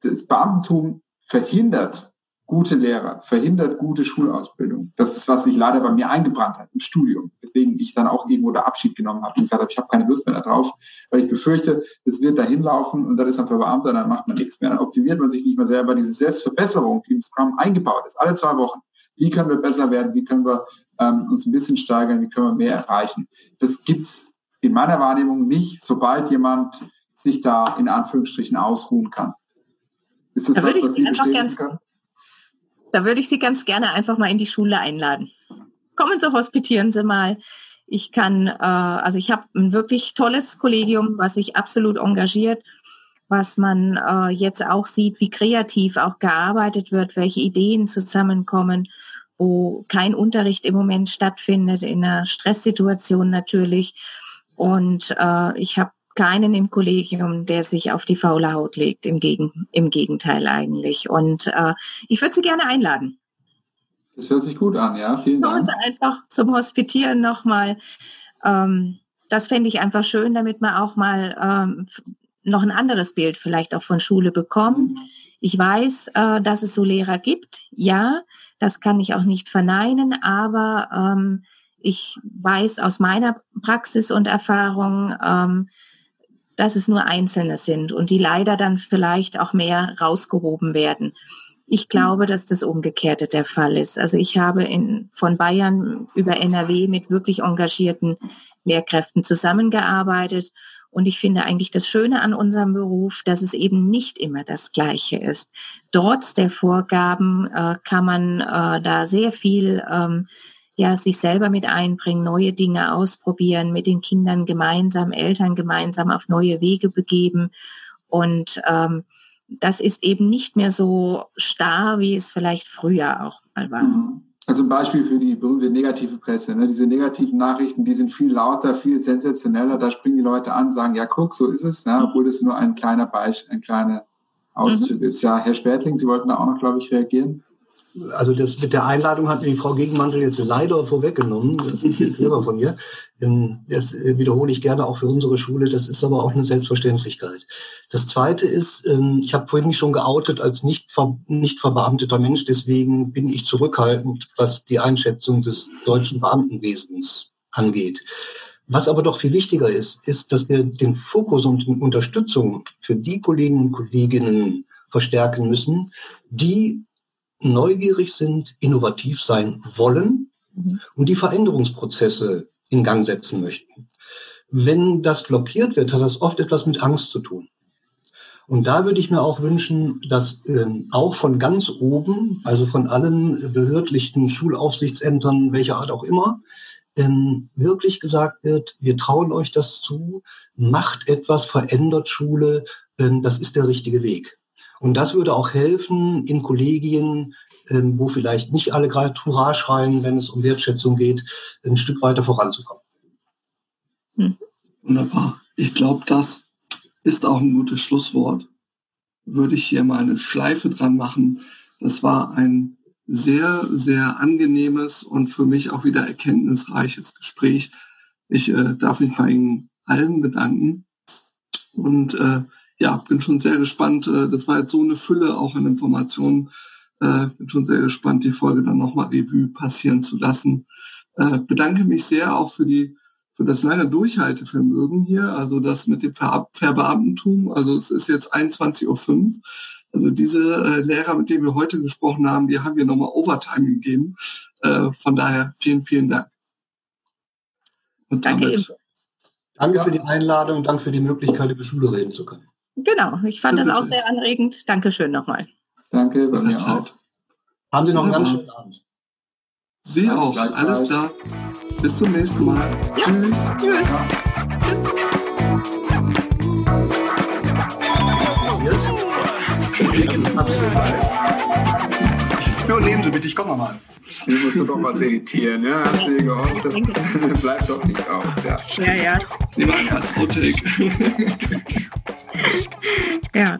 das Beamtentum verhindert gute Lehrer, verhindert gute Schulausbildung. Das ist, was sich leider bei mir eingebrannt hat im Studium. Deswegen ich dann auch irgendwo der Abschied genommen habe und gesagt habe, ich habe keine Lust mehr darauf, weil ich befürchte, es wird dahin laufen und dann ist man Verbeamter, dann macht man nichts mehr. Dann optimiert man sich nicht mehr selber. Diese Selbstverbesserung, die im Scrum eingebaut ist, alle zwei Wochen. Wie können wir besser werden? Wie können wir ähm, uns ein bisschen steigern? Wie können wir mehr erreichen? Das gibt's in meiner Wahrnehmung nicht, sobald jemand sich da in Anführungsstrichen ausruhen kann. Ist das da was, was Sie bestätigen können? Da würde ich Sie ganz gerne einfach mal in die Schule einladen. Kommen Sie, hospitieren Sie mal. Ich kann, äh, also ich habe ein wirklich tolles Kollegium, was sich absolut engagiert, was man äh, jetzt auch sieht, wie kreativ auch gearbeitet wird, welche Ideen zusammenkommen, wo kein Unterricht im Moment stattfindet, in einer Stresssituation natürlich. Und äh, ich habe keinen im Kollegium, der sich auf die faule Haut legt. Im, Gegen, im Gegenteil eigentlich. Und äh, ich würde Sie gerne einladen. Das hört sich gut an, ja. Vielen Dank. Uns einfach zum Hospitieren nochmal. Ähm, das fände ich einfach schön, damit man auch mal ähm, noch ein anderes Bild vielleicht auch von Schule bekommt. Ich weiß, äh, dass es so Lehrer gibt. Ja, das kann ich auch nicht verneinen, aber ähm, ich weiß aus meiner Praxis und Erfahrung, ähm, dass es nur Einzelne sind und die leider dann vielleicht auch mehr rausgehoben werden. Ich glaube, dass das Umgekehrte der Fall ist. Also ich habe in, von Bayern über NRW mit wirklich engagierten Lehrkräften zusammengearbeitet. Und ich finde eigentlich das Schöne an unserem Beruf, dass es eben nicht immer das Gleiche ist. Trotz der Vorgaben äh, kann man äh, da sehr viel ähm, ja, sich selber mit einbringen, neue Dinge ausprobieren, mit den Kindern gemeinsam, Eltern gemeinsam auf neue Wege begeben. Und ähm, das ist eben nicht mehr so starr, wie es vielleicht früher auch mal war. Mhm. Also ein Beispiel für die berühmte negative Presse. Ne? Diese negativen Nachrichten, die sind viel lauter, viel sensationeller. Da springen die Leute an, sagen, ja, guck, so ist es, ne? obwohl es nur ein kleiner Beispiel, ein kleiner Auszug mhm. ist. Ja, Herr Spertling, Sie wollten da auch noch, glaube ich, reagieren also das mit der Einladung hat mir die Frau Gegenmantel jetzt leider vorweggenommen. Das ist hier clever von ihr. Ähm, das äh, wiederhole ich gerne auch für unsere Schule. Das ist aber auch eine Selbstverständlichkeit. Das Zweite ist, ähm, ich habe vorhin mich schon geoutet als nicht, ver nicht verbeamteter Mensch. Deswegen bin ich zurückhaltend, was die Einschätzung des deutschen Beamtenwesens angeht. Was aber doch viel wichtiger ist, ist, dass wir den Fokus und die Unterstützung für die Kollegen und Kolleginnen verstärken müssen, die neugierig sind, innovativ sein wollen mhm. und die Veränderungsprozesse in Gang setzen möchten. wenn das blockiert wird, hat das oft etwas mit Angst zu tun. Und da würde ich mir auch wünschen, dass ähm, auch von ganz oben, also von allen behördlichen Schulaufsichtsämtern, welcher Art auch immer, ähm, wirklich gesagt wird, wir trauen euch das zu, macht etwas, verändert Schule, ähm, das ist der richtige Weg. Und das würde auch helfen in Kollegien, ähm, wo vielleicht nicht alle gerade Hurra schreien, wenn es um Wertschätzung geht, ein Stück weiter voranzukommen. Hm. Wunderbar. Ich glaube, das ist auch ein gutes Schlusswort. Würde ich hier mal eine Schleife dran machen. Das war ein sehr, sehr angenehmes und für mich auch wieder erkenntnisreiches Gespräch. Ich äh, darf mich bei Ihnen allen bedanken und äh, ja, bin schon sehr gespannt. Äh, das war jetzt so eine Fülle auch an Informationen. Äh, bin schon sehr gespannt, die Folge dann nochmal Revue passieren zu lassen. Äh, bedanke mich sehr auch für die für das lange Durchhaltevermögen hier, also das mit dem Ver Verbeamtentum. Also es ist jetzt 21.05 Uhr. Also diese äh, Lehrer, mit denen wir heute gesprochen haben, die haben wir nochmal Overtime gegeben. Äh, von daher vielen, vielen Dank. Und danke damit, Danke für die Einladung, danke für die Möglichkeit, über Schule reden zu können. Genau, ich fand ja, das auch sehr anregend. Dankeschön nochmal. Danke, bei mir auch. Haben Sie noch einen ganz schönen Abend. Sie ja, auch. Alles klar. Bis zum nächsten Mal. Ja. Tschüss. Tschüss. Ja. Tschüss. Nur nehmen Sie bitte, ich komme mal. Ich musst du doch was editieren, ja? Hast du dir gehofft? Das bleibt doch nicht aus, ja. Ja, ja. Nehmen wir als Outtake. yeah.